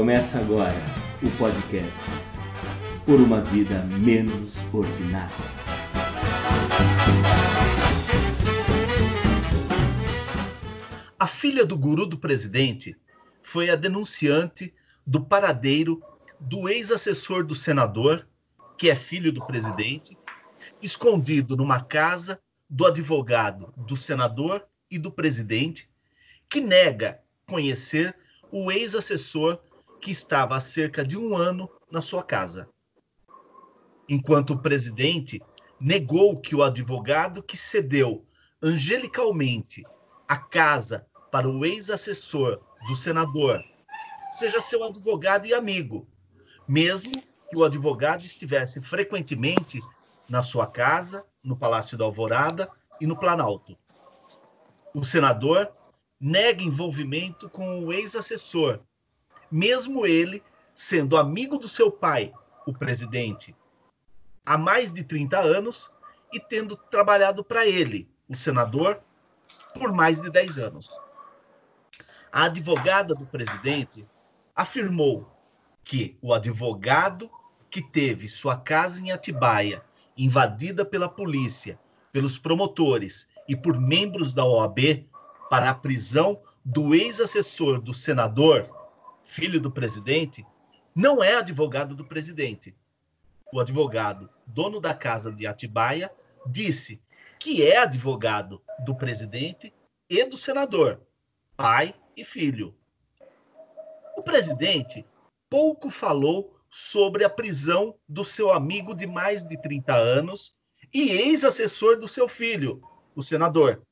Começa agora o podcast Por uma Vida Menos Ordinária. A filha do guru do presidente foi a denunciante do paradeiro do ex-assessor do senador, que é filho do presidente, escondido numa casa do advogado do senador e do presidente, que nega conhecer o ex-assessor que estava há cerca de um ano na sua casa. Enquanto o presidente negou que o advogado que cedeu angelicalmente a casa para o ex-assessor do senador seja seu advogado e amigo, mesmo que o advogado estivesse frequentemente na sua casa, no Palácio da Alvorada e no Planalto. O senador nega envolvimento com o ex-assessor, mesmo ele sendo amigo do seu pai, o presidente, há mais de 30 anos e tendo trabalhado para ele, o senador, por mais de 10 anos. A advogada do presidente afirmou que o advogado que teve sua casa em Atibaia invadida pela polícia, pelos promotores e por membros da OAB para a prisão do ex-assessor do senador, filho do presidente, não é advogado do presidente. O advogado, dono da casa de Atibaia, disse que é advogado do presidente e do senador, pai e filho. O presidente pouco falou sobre a prisão do seu amigo de mais de 30 anos e ex-assessor do seu filho, o senador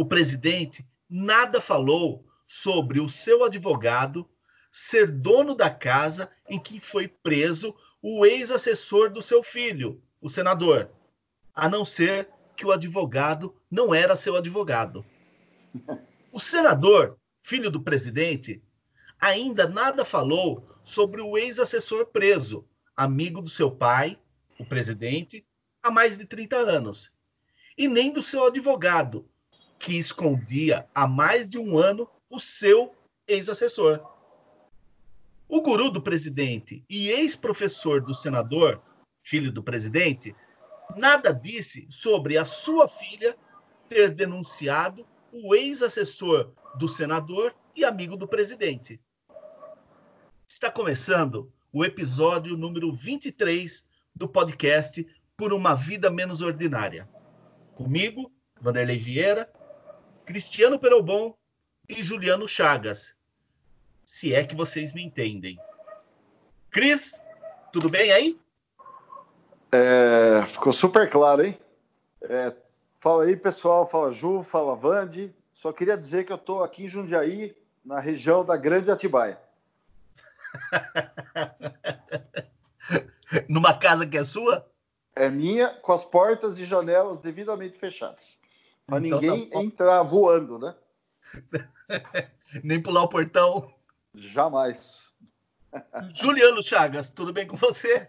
o presidente nada falou sobre o seu advogado ser dono da casa em que foi preso o ex-assessor do seu filho, o senador, a não ser que o advogado não era seu advogado. O senador, filho do presidente, ainda nada falou sobre o ex-assessor preso, amigo do seu pai, o presidente, há mais de 30 anos, e nem do seu advogado, que escondia há mais de um ano o seu ex-assessor. O guru do presidente e ex-professor do senador, filho do presidente, nada disse sobre a sua filha ter denunciado o ex-assessor do senador e amigo do presidente. Está começando o episódio número 23 do podcast Por uma Vida Menos Ordinária. Comigo, Vanderlei Vieira, Cristiano Perobon e Juliano Chagas. Se é que vocês me entendem. Cris, tudo bem aí? É, ficou super claro, hein? É, fala aí, pessoal. Fala Ju, fala Vande. Só queria dizer que eu estou aqui em Jundiaí, na região da Grande Atibaia. Numa casa que é sua? É minha, com as portas e janelas devidamente fechadas. Para então, ninguém tá entrar voando, né? Nem pular o portão. Jamais. Juliano Chagas, tudo bem com você?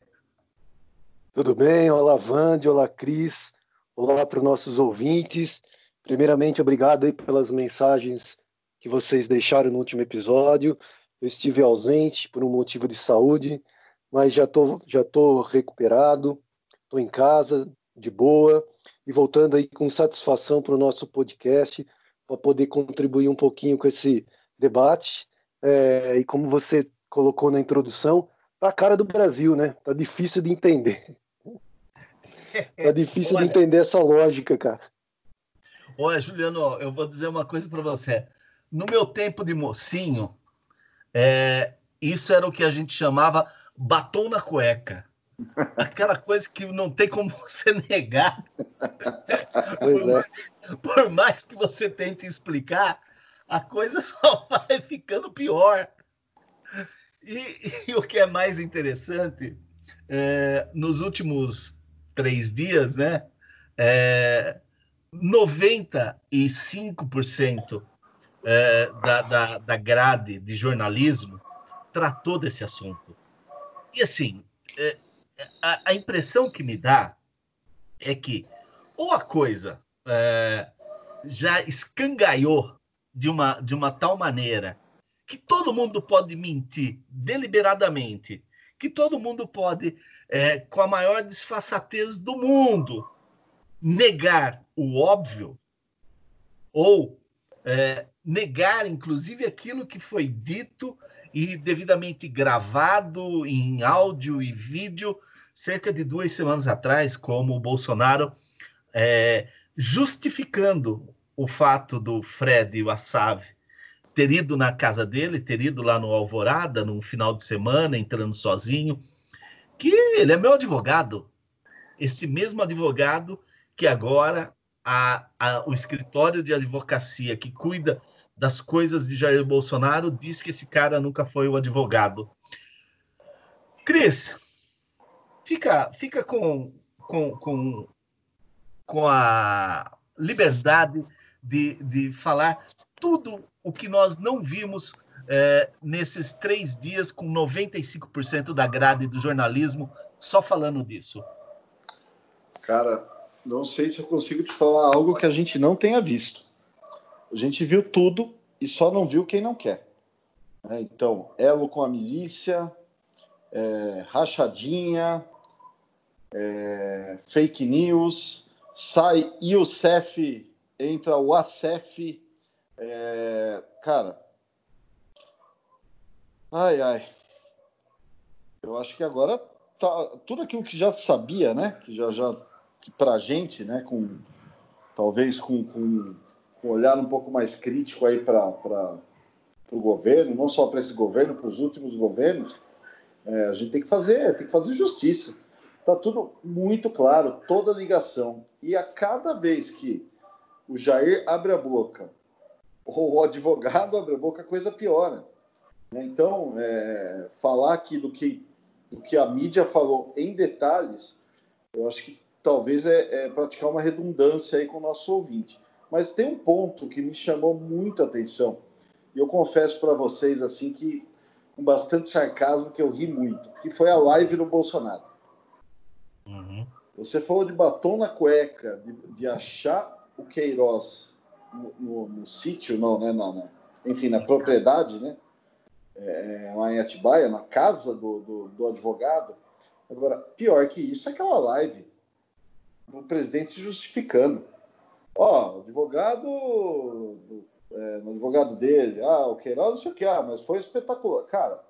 Tudo bem, olá Vande, olá Cris, olá para os nossos ouvintes. Primeiramente, obrigado aí pelas mensagens que vocês deixaram no último episódio. Eu estive ausente por um motivo de saúde, mas já tô, já tô recuperado, estou em casa, de boa, e voltando aí com satisfação para o nosso podcast, para poder contribuir um pouquinho com esse debate. É, e como você colocou na introdução, tá a cara do Brasil, né? Tá difícil de entender. tá difícil Olha, de entender essa lógica, cara. Olha, Juliano, eu vou dizer uma coisa para você. No meu tempo de mocinho, é, isso era o que a gente chamava batom na cueca. Aquela coisa que não tem como você negar. Por, é. por, mais que você tente explicar, a coisa só vai ficando pior. E, e o que é mais interessante, é, nos últimos três dias, né? É, 95% é, da, da, da grade de jornalismo tratou desse assunto. E assim, é, a, a, impressão que me dá é que ou a coisa é, já escangaiou de uma, de uma tal maneira que todo mundo pode mentir deliberadamente, que todo mundo pode, é, com a maior disfarçatez do mundo, negar o óbvio ou é, negar, inclusive, aquilo que foi dito e devidamente gravado em áudio e vídeo cerca de duas semanas atrás, como o Bolsonaro é, justificando o fato do Fred Wassave ter ido na casa dele, ter ido lá no Alvorada, num final de semana, entrando sozinho, que ele é meu advogado. Esse mesmo advogado que agora a, a, o escritório de advocacia que cuida das coisas de Jair Bolsonaro diz que esse cara nunca foi o advogado. Cris, fica, fica com, com, com, com a liberdade de, de falar tudo o que nós não vimos é, nesses três dias, com 95% da grade do jornalismo só falando disso. Cara, não sei se eu consigo te falar algo que a gente não tenha visto. A gente viu tudo e só não viu quem não quer. É, então, elo com a milícia, é, rachadinha, é, fake news, sai Youssef, entra o ACEF. É, cara, ai, ai. Eu acho que agora tá tudo aquilo que já sabia, né? Que já, já que pra gente, né? Com talvez com, com, com um olhar um pouco mais crítico aí para o governo, não só para esse governo, para os últimos governos, é, a gente tem que fazer, tem que fazer justiça. Está tudo muito claro, toda ligação. E a cada vez que o Jair abre a boca, ou o advogado abre a boca, a coisa piora. Né? Então, é, falar aqui do que, do que a mídia falou em detalhes, eu acho que talvez é, é praticar uma redundância aí com o nosso ouvinte. Mas tem um ponto que me chamou muita atenção, e eu confesso para vocês assim que com bastante sarcasmo que eu ri muito, que foi a live do Bolsonaro. Você falou de batom na cueca, de, de achar o Queiroz no, no, no sítio, não, né? Na, na, enfim, na propriedade, né? É, lá em Atibaia, na casa do, do, do, advogado. Agora, pior que isso é aquela live do presidente se justificando. Ó, o advogado, é, no advogado dele, ah, o Queiroz, não sei o que, ah, mas foi espetacular. Cara,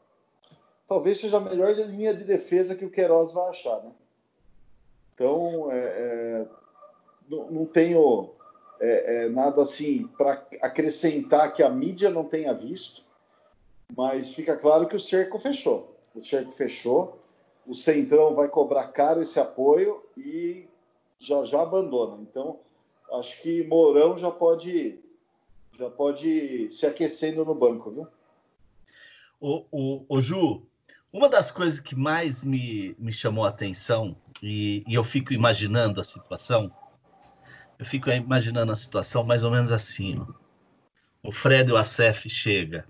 talvez seja a melhor linha de defesa que o Queiroz vai achar, né? Então, é, é, não, não, tenho é, é nada assim para acrescentar que a mídia não tenha visto, mas fica claro que o cerco fechou. O cerco fechou, o Centrão vai cobrar caro esse apoio e já já abandona. Então, acho que Mourão já pode já pode se aquecendo no banco, viu? O, o, o Ju, uma das coisas que mais me, me chamou a atenção, e, e eu fico imaginando a situação, eu fico imaginando a situação mais ou menos assim. Ó. O Fred Wassef chega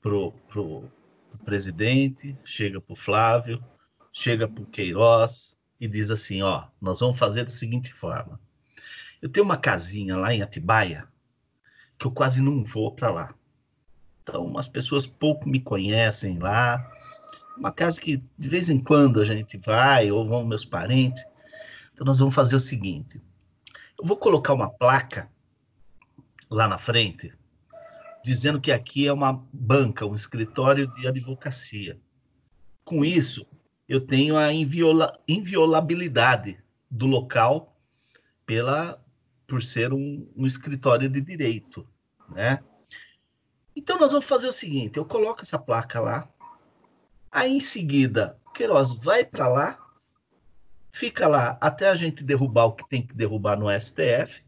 pro, pro, pro presidente, chega pro Flávio, chega pro Queiroz e diz assim, ó, nós vamos fazer da seguinte forma. Eu tenho uma casinha lá em Atibaia que eu quase não vou para lá. Então, as pessoas pouco me conhecem lá. Uma casa que de vez em quando a gente vai, ou vão meus parentes. Então, nós vamos fazer o seguinte: eu vou colocar uma placa lá na frente, dizendo que aqui é uma banca, um escritório de advocacia. Com isso, eu tenho a inviola, inviolabilidade do local pela por ser um, um escritório de direito, né? Então nós vamos fazer o seguinte: eu coloco essa placa lá, aí em seguida Queiroz vai para lá, fica lá até a gente derrubar o que tem que derrubar no STF.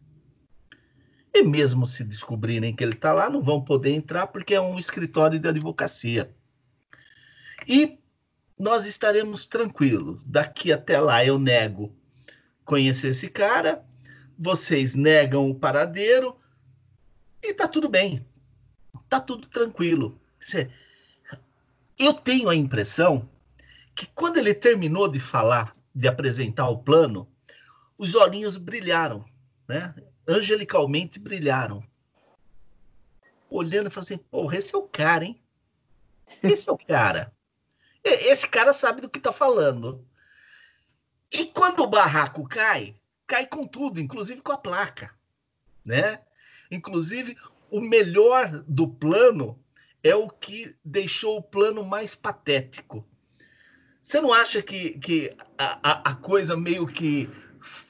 E mesmo se descobrirem que ele está lá, não vão poder entrar porque é um escritório de advocacia. E nós estaremos tranquilos. Daqui até lá eu nego conhecer esse cara, vocês negam o paradeiro e tá tudo bem tá tudo tranquilo. Eu tenho a impressão que quando ele terminou de falar, de apresentar o plano, os olhinhos brilharam, né? Angelicalmente brilharam. olhando e falando assim, porra, esse é o cara, hein? Esse é o cara. Esse cara sabe do que tá falando. E quando o barraco cai, cai com tudo, inclusive com a placa, né? Inclusive, o melhor do plano é o que deixou o plano mais patético. Você não acha que, que a, a coisa meio que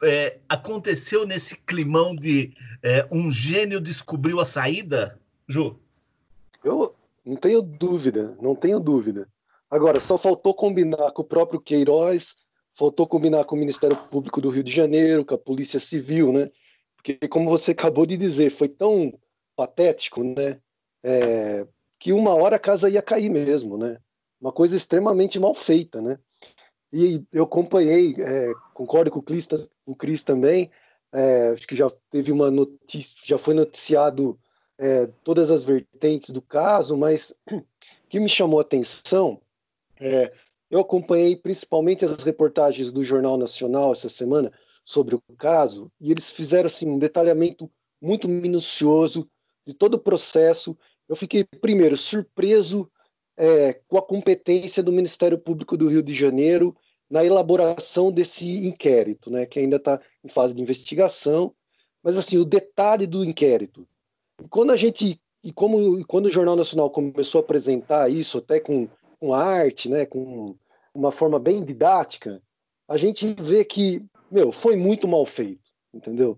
é, aconteceu nesse climão de é, um gênio descobriu a saída, Ju? Eu não tenho dúvida, não tenho dúvida. Agora, só faltou combinar com o próprio Queiroz, faltou combinar com o Ministério Público do Rio de Janeiro, com a Polícia Civil, né? Porque, como você acabou de dizer, foi tão patético, né? É, que uma hora a casa ia cair mesmo, né? Uma coisa extremamente mal feita, né? E eu acompanhei, é, concordo com o Cris, o Cris também, é, acho que já teve uma notícia, já foi noticiado é, todas as vertentes do caso, mas o que me chamou a atenção, é, eu acompanhei principalmente as reportagens do Jornal Nacional essa semana sobre o caso, e eles fizeram assim, um detalhamento muito minucioso de todo o processo. Eu fiquei, primeiro, surpreso é, com a competência do Ministério Público do Rio de Janeiro na elaboração desse inquérito, né, que ainda está em fase de investigação. Mas assim, o detalhe do inquérito. Quando a gente e como quando o Jornal Nacional começou a apresentar isso até com, com arte, né, com uma forma bem didática, a gente vê que meu foi muito mal feito, entendeu?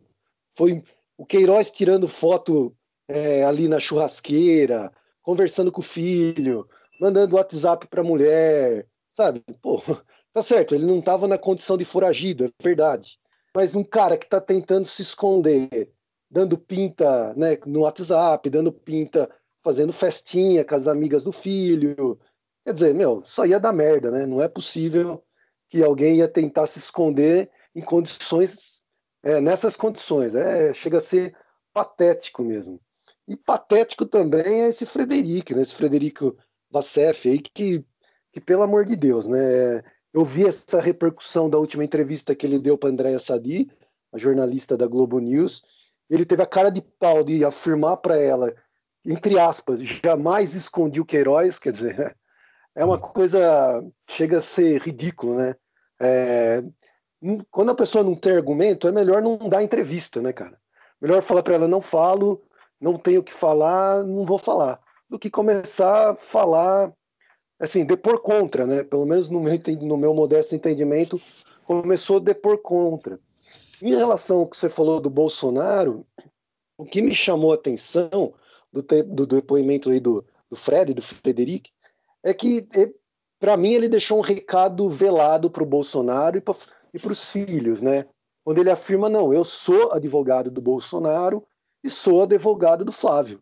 Foi o Queiroz tirando foto é, ali na churrasqueira, conversando com o filho, mandando WhatsApp para a mulher, sabe? Pô, Tá certo, ele não estava na condição de foragido, é verdade. Mas um cara que está tentando se esconder, dando pinta né, no WhatsApp, dando pinta, fazendo festinha com as amigas do filho. Quer dizer, meu, só ia dar merda, né? Não é possível que alguém ia tentar se esconder em condições, é, nessas condições. É, chega a ser patético mesmo. E patético também é esse Frederico, né? Esse Frederico Vassef aí, que, que, pelo amor de Deus, né? Eu vi essa repercussão da última entrevista que ele deu para Andréa Sadi, a jornalista da Globo News. Ele teve a cara de pau de afirmar para ela, entre aspas, jamais escondi o Queiroz, quer dizer, é uma coisa chega a ser ridículo, né? É, quando a pessoa não tem argumento, é melhor não dar entrevista, né, cara? Melhor falar para ela, não falo, não tenho o que falar, não vou falar, do que começar a falar assim, depor contra, né? Pelo menos no meu, no meu modesto entendimento, começou a depor contra. Em relação ao que você falou do Bolsonaro, o que me chamou a atenção do, te, do depoimento aí do, do Fred, do Frederic, é que, para mim, ele deixou um recado velado para o Bolsonaro e para os filhos, né? Onde ele afirma: não, eu sou advogado do Bolsonaro e sou advogado do Flávio.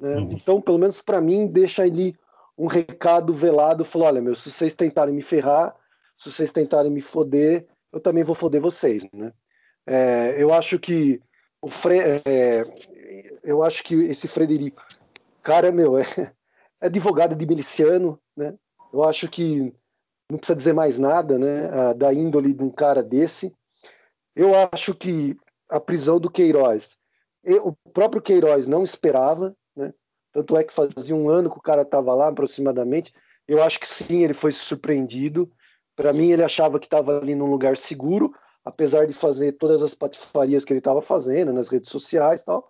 Né? Uhum. Então, pelo menos para mim, deixa ali um recado velado, falou, olha, meu, se vocês tentarem me ferrar, se vocês tentarem me foder, eu também vou foder vocês, né? É, eu acho que o Fre é, eu acho que esse Frederico, cara, meu, é, é advogado de miliciano, né? Eu acho que não precisa dizer mais nada, né? Da índole de um cara desse. Eu acho que a prisão do Queiroz, o próprio Queiroz não esperava, tanto é que fazia um ano que o cara estava lá, aproximadamente. Eu acho que sim, ele foi surpreendido. Para mim, ele achava que estava ali num lugar seguro, apesar de fazer todas as patifarias que ele estava fazendo nas redes sociais e tal.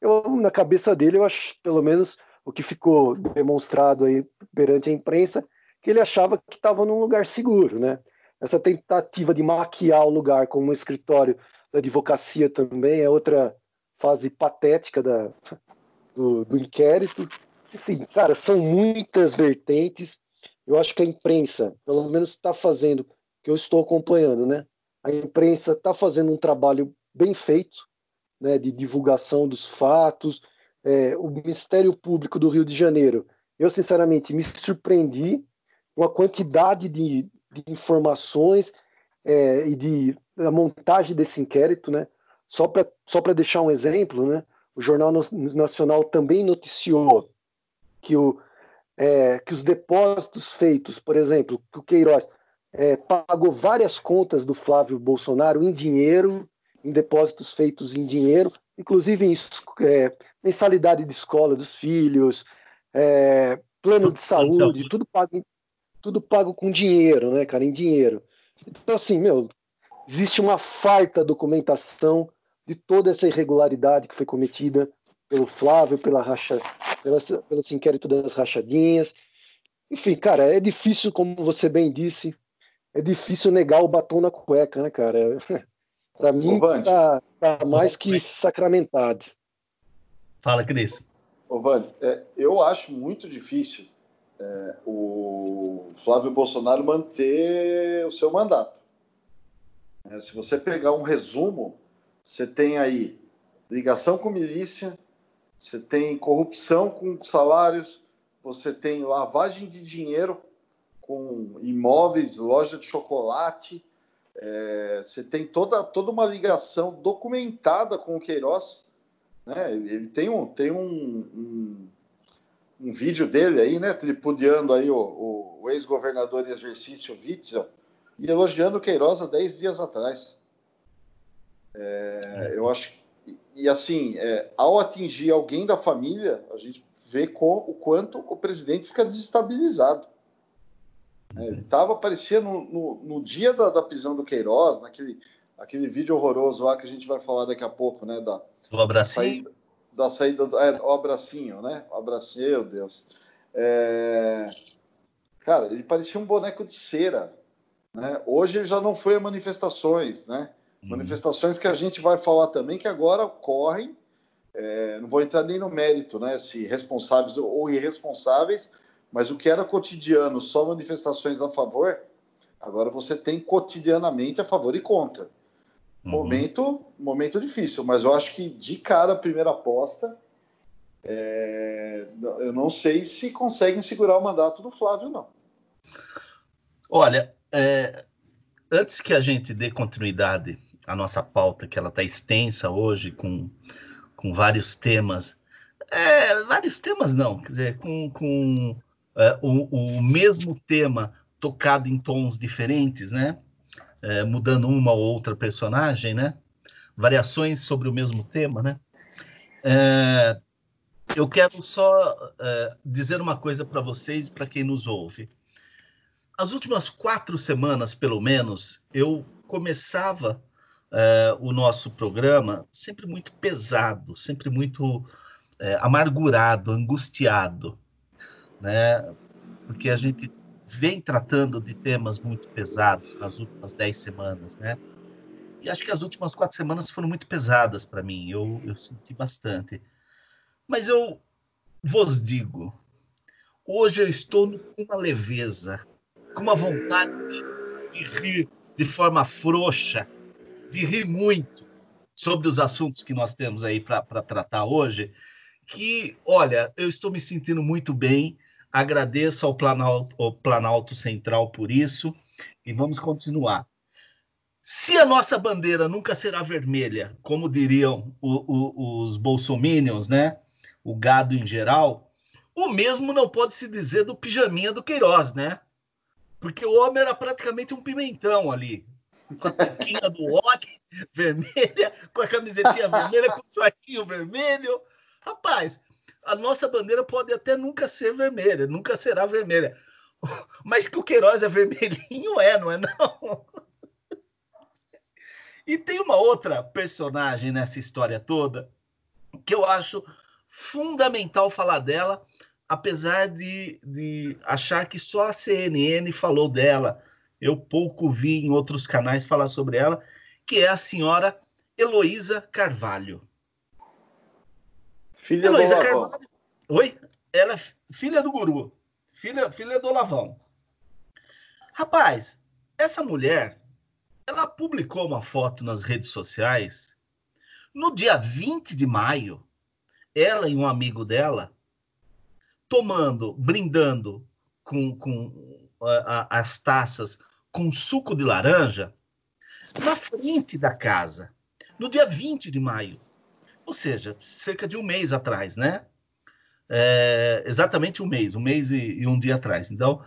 Eu, na cabeça dele, eu acho, pelo menos, o que ficou demonstrado aí perante a imprensa, que ele achava que estava num lugar seguro, né? Essa tentativa de maquiar o lugar como um escritório da advocacia também é outra fase patética da, do, do inquérito. Enfim, cara, são muitas vertentes. Eu acho que a imprensa, pelo menos, está fazendo, que eu estou acompanhando, né? A imprensa está fazendo um trabalho bem feito, né, de divulgação dos fatos. É, o Ministério Público do Rio de Janeiro, eu sinceramente me surpreendi com a quantidade de, de informações é, e de a montagem desse inquérito, né? Só para só deixar um exemplo, né? O Jornal Nacional também noticiou que, o, é, que os depósitos feitos, por exemplo, que o Queiroz é, pagou várias contas do Flávio Bolsonaro em dinheiro, em depósitos feitos em dinheiro, inclusive em é, mensalidade de escola dos filhos, é, plano de saúde, tudo pago, tudo pago com dinheiro, né, cara, em dinheiro. Então, assim, meu, existe uma farta documentação de toda essa irregularidade que foi cometida pelo Flávio, pela racha, pela, pelo esse inquérito das rachadinhas. Enfim, cara, é difícil, como você bem disse, é difícil negar o batom na cueca, né, cara? Para mim, tá, tá, mais que sacramentado. Fala, Cris. Ô, Vani, é, eu acho muito difícil é, o Flávio Bolsonaro manter o seu mandato. É, se você pegar um resumo, você tem aí ligação com milícia, você tem corrupção com salários, você tem lavagem de dinheiro com imóveis, loja de chocolate, é, você tem toda, toda uma ligação documentada com o Queiroz. Né? Ele tem um, tem um, um, um vídeo dele aí, né, tripudiando aí o, o, o ex-governador em exercício Witzel e elogiando o Queiroz há 10 dias atrás. É, eu acho e, e assim, é, ao atingir alguém da família, a gente vê com, o quanto o presidente fica desestabilizado. É, ele tava, parecia no, no, no dia da, da, prisão do Queiroz, naquele aquele vídeo horroroso lá que a gente vai falar daqui a pouco, né? Da, do abracinho? Da saída, do, é, o abracinho, né? O abracinho, meu Deus. É, cara, ele parecia um boneco de cera. Né? Hoje ele já não foi a manifestações, né? Uhum. Manifestações que a gente vai falar também que agora ocorrem. É, não vou entrar nem no mérito, né? Se responsáveis ou irresponsáveis, mas o que era cotidiano, só manifestações a favor, agora você tem cotidianamente a favor e contra. Uhum. Momento, momento difícil, mas eu acho que de cara a primeira aposta, é... eu não sei se conseguem segurar o mandato do Flávio, não. Olha, é... antes que a gente dê continuidade à nossa pauta, que ela está extensa hoje, com, com vários temas, é, vários temas não, quer dizer, com, com é, o, o, mesmo tema tocado em tons diferentes, né? É, mudando uma ou outra personagem, né? Variações sobre o mesmo tema, né? É, eu quero só é, dizer uma coisa para vocês, para quem nos ouve. As últimas quatro semanas, pelo menos, eu começava é, o nosso programa sempre muito pesado, sempre muito é, amargurado, angustiado né? Porque a gente vem tratando de temas muito pesados nas últimas dez semanas, né? E acho que as últimas quatro semanas foram muito pesadas para mim. Eu, eu senti bastante. Mas eu vos digo, hoje eu estou com uma leveza, com uma vontade de, de rir de forma frouxa, de rir muito sobre os assuntos que nós temos aí para tratar hoje, que, olha, eu estou me sentindo muito bem, Agradeço ao Planalto, ao Planalto Central por isso e vamos continuar. Se a nossa bandeira nunca será vermelha, como diriam o, o, os bolsominions, né? O gado em geral, o mesmo não pode se dizer do pijaminha do Queiroz, né? Porque o homem era praticamente um pimentão ali. Com a toquinha do óleo vermelha, com a camisetinha vermelha, com o shortinho vermelho. Rapaz, a nossa bandeira pode até nunca ser vermelha, nunca será vermelha. Mas que o Queiroz é vermelhinho é, não é não? E tem uma outra personagem nessa história toda que eu acho fundamental falar dela, apesar de, de achar que só a CNN falou dela. Eu pouco vi em outros canais falar sobre ela, que é a senhora Heloísa Carvalho. Filha Heloísa do Carvalho. Oi? Ela é filha do guru. Filha, filha do Lavão. Rapaz, essa mulher, ela publicou uma foto nas redes sociais no dia 20 de maio. Ela e um amigo dela tomando, brindando com, com a, as taças com suco de laranja na frente da casa, no dia 20 de maio ou seja, cerca de um mês atrás, né? É, exatamente um mês, um mês e, e, um dia atrás. Então,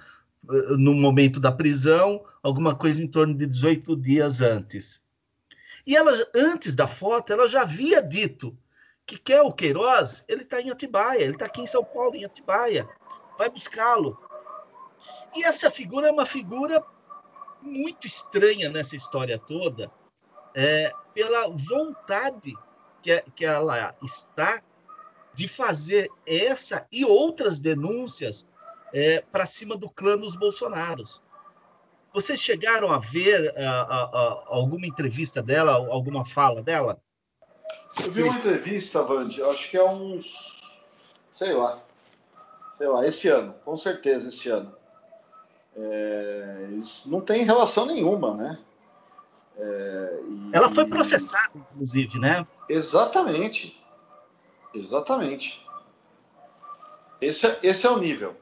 eh, no momento da prisão, alguma coisa em torno de 18 dias antes. E ela, antes da foto, ela já havia dito que quer o Queiroz, ele está em Atibaia, ele está aqui em São Paulo, em Atibaia. Vai buscá-lo. E essa figura é uma figura muito estranha nessa história toda, é, pela vontade que, que ela está de fazer essa e outras denúncias é, para cima do clã dos Bolsonaros. Vocês chegaram a ver alguma entrevista dela, alguma fala dela? Eu vi uma entrevista, Vande, acho que é uns. Sei lá. Sei lá, esse ano, com certeza esse ano. É, não tem relação nenhuma, né? É, e... Ela foi processada, inclusive, né? Exatamente. Exatamente. Esse, é, esse é o nível.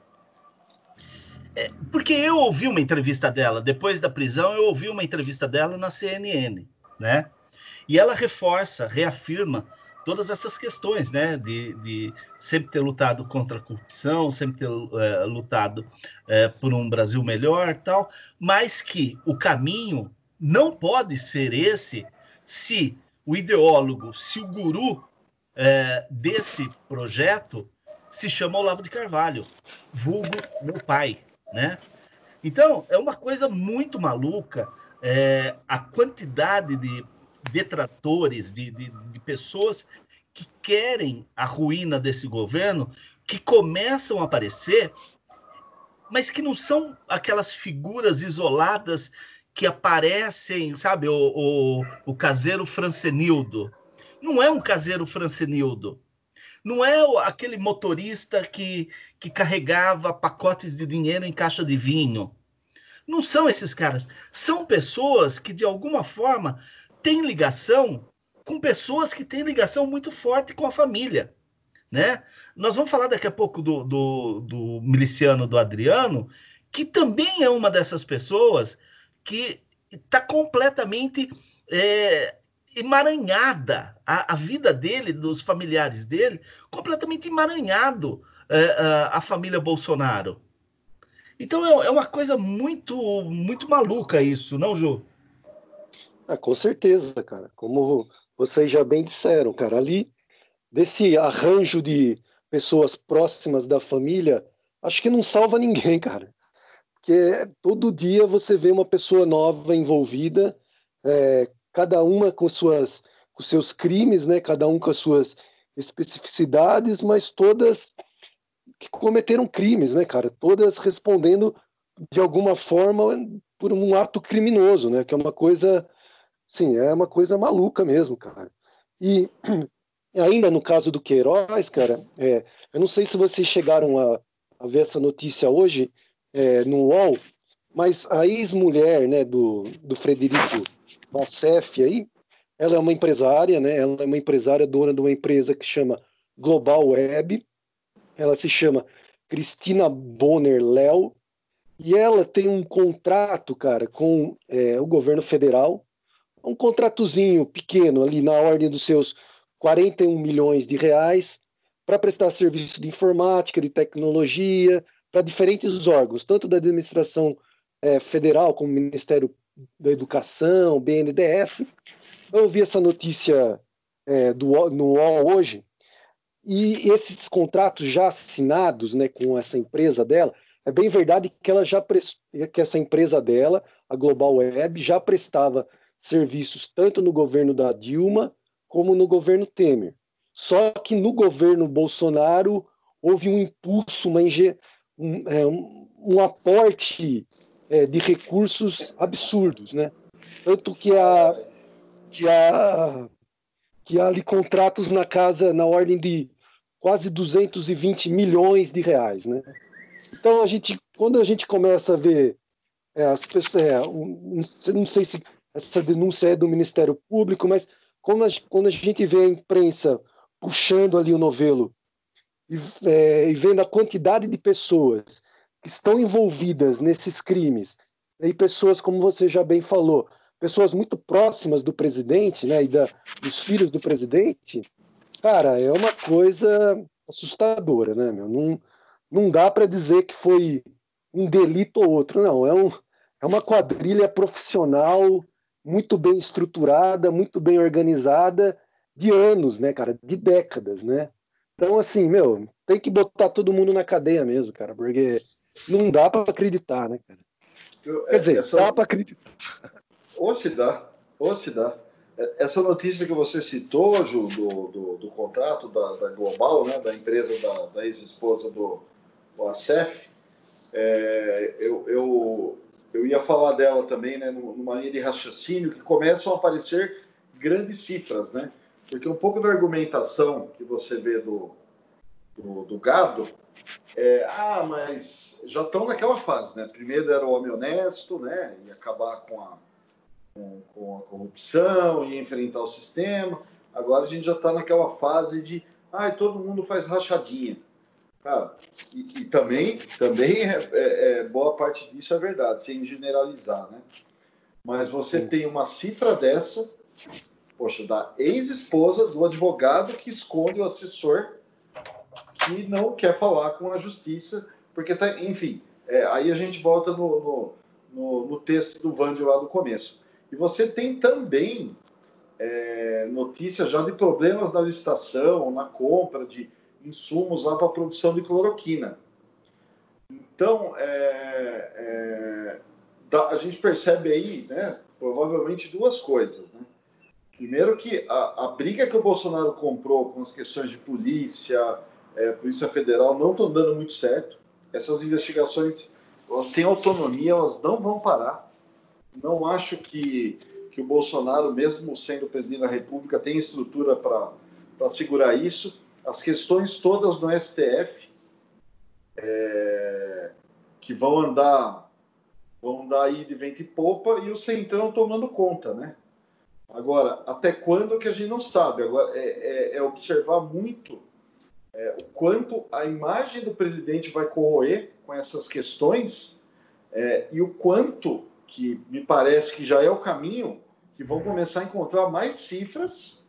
É, porque eu ouvi uma entrevista dela, depois da prisão, eu ouvi uma entrevista dela na CNN, né? E ela reforça, reafirma todas essas questões, né? De, de sempre ter lutado contra a corrupção, sempre ter é, lutado é, por um Brasil melhor, tal, mas que o caminho não pode ser esse se o ideólogo, se o guru é, desse projeto se chama Olavo de Carvalho, vulgo meu pai, né? Então, é uma coisa muito maluca a quantidade de detratores, de, de, de pessoas que querem a ruína desse governo, que começam a aparecer, mas que não são aquelas figuras isoladas que aparecem, sabe, o, o, o caseiro Francenildo. Não é um caseiro Francenildo. Não é aquele motorista que, que carregava pacotes de dinheiro em caixa de vinho. Não são esses caras. São pessoas que, de alguma forma, têm ligação com pessoas que têm ligação muito forte com a família. Né? Nós vamos falar daqui a pouco do, do, do miliciano do Adriano, que também é uma dessas pessoas que está completamente é, emaranhada a, a, vida dele, dos familiares dele, completamente emaranhado é, a, a, família Bolsonaro. Então é, é, uma coisa muito muito maluca isso, não, Ju? Ah, com certeza, cara. Como vocês já bem disseram, cara, ali desse arranjo de pessoas próximas da família, acho que não salva ninguém, cara. Porque todo dia você vê uma pessoa nova envolvida, é, cada uma com suas com seus crimes, né? Cada um com as suas especificidades, mas todas que cometeram crimes, né, cara? Todas respondendo de alguma forma por um ato criminoso, né? Que é uma coisa, sim, é uma coisa maluca mesmo, cara. E ainda no caso do Queiroz, cara, é, eu não sei se vocês chegaram a, a ver essa notícia hoje é, no UOL, mas a ex-mulher, né, do, do Frederico Bassef aí, ela é uma empresária, né? Ela é uma empresária dona de uma empresa que chama Global Web. Ela se chama Cristina Bonner Léo e ela tem um contrato, cara, com é, o governo federal, um contratozinho pequeno ali na ordem dos seus 41 milhões de reais para prestar serviço de informática, de tecnologia para diferentes órgãos, tanto da administração é, federal como Ministério da Educação, BNDES. Eu vi essa notícia é, do, no UOL hoje, e esses contratos já assinados né, com essa empresa dela, é bem verdade que ela já que essa empresa dela, a Global Web, já prestava serviços tanto no governo da Dilma como no governo Temer. Só que no governo Bolsonaro houve um impulso, uma um, é, um, um aporte é, de recursos absurdos, né? Tanto que há, que há, que há ali contratos na casa na ordem de quase 220 milhões de reais, né? Então a gente, quando a gente começa a ver é, as pessoas, é, um, não sei se essa denúncia é do Ministério Público, mas quando a, quando a gente vê a imprensa puxando ali o novelo e, é, e vendo a quantidade de pessoas que estão envolvidas nesses crimes, e pessoas, como você já bem falou, pessoas muito próximas do presidente, né, e da, dos filhos do presidente, cara, é uma coisa assustadora, né, meu? Não, não dá para dizer que foi um delito ou outro, não. É, um, é uma quadrilha profissional, muito bem estruturada, muito bem organizada de anos, né, cara? De décadas, né? Então, assim, meu, tem que botar todo mundo na cadeia mesmo, cara, porque não dá para acreditar, né, cara? Eu, Quer dizer, essa... dá para acreditar. Ou se dá, ou se dá. É, essa notícia que você citou, Ju, do, do, do contrato da, da, Global, né, da empresa da, da ex-esposa do, do ACEF, é, eu, eu, eu ia falar dela também, né, numa linha de raciocínio, que começam a aparecer grandes cifras, né? Porque um pouco da argumentação que você vê do, do, do gado é, ah, mas já estão naquela fase, né? Primeiro era o homem honesto, né? E acabar com a, com, com a corrupção e enfrentar o sistema. Agora a gente já está naquela fase de, ah, todo mundo faz rachadinha. Cara, e, e também, também é, é, é, boa parte disso é verdade, sem generalizar, né? Mas você Sim. tem uma cifra dessa, poxa, da ex-esposa do advogado que esconde o assessor que não quer falar com a justiça, porque tá, enfim, é, aí a gente volta no, no, no, no texto do Vandio lá do começo. E você tem também é, notícias já de problemas na licitação, na compra de insumos lá para a produção de cloroquina. Então, é, é, a gente percebe aí, né, provavelmente duas coisas. Né? Primeiro que a, a, briga que o Bolsonaro comprou com as questões de polícia, é, Polícia Federal, não estão dando muito certo. Essas investigações, elas têm autonomia, elas não vão parar. Não acho que, que o Bolsonaro, mesmo sendo presidente da República, tem estrutura para segurar isso. As questões todas no STF, é, que vão andar vão dar aí de vento e popa e o Centrão tomando conta, né? Agora, até quando que a gente não sabe? Agora, é, é, é observar muito é, o quanto a imagem do presidente vai corroer com essas questões é, e o quanto, que me parece que já é o caminho, que vão começar a encontrar mais cifras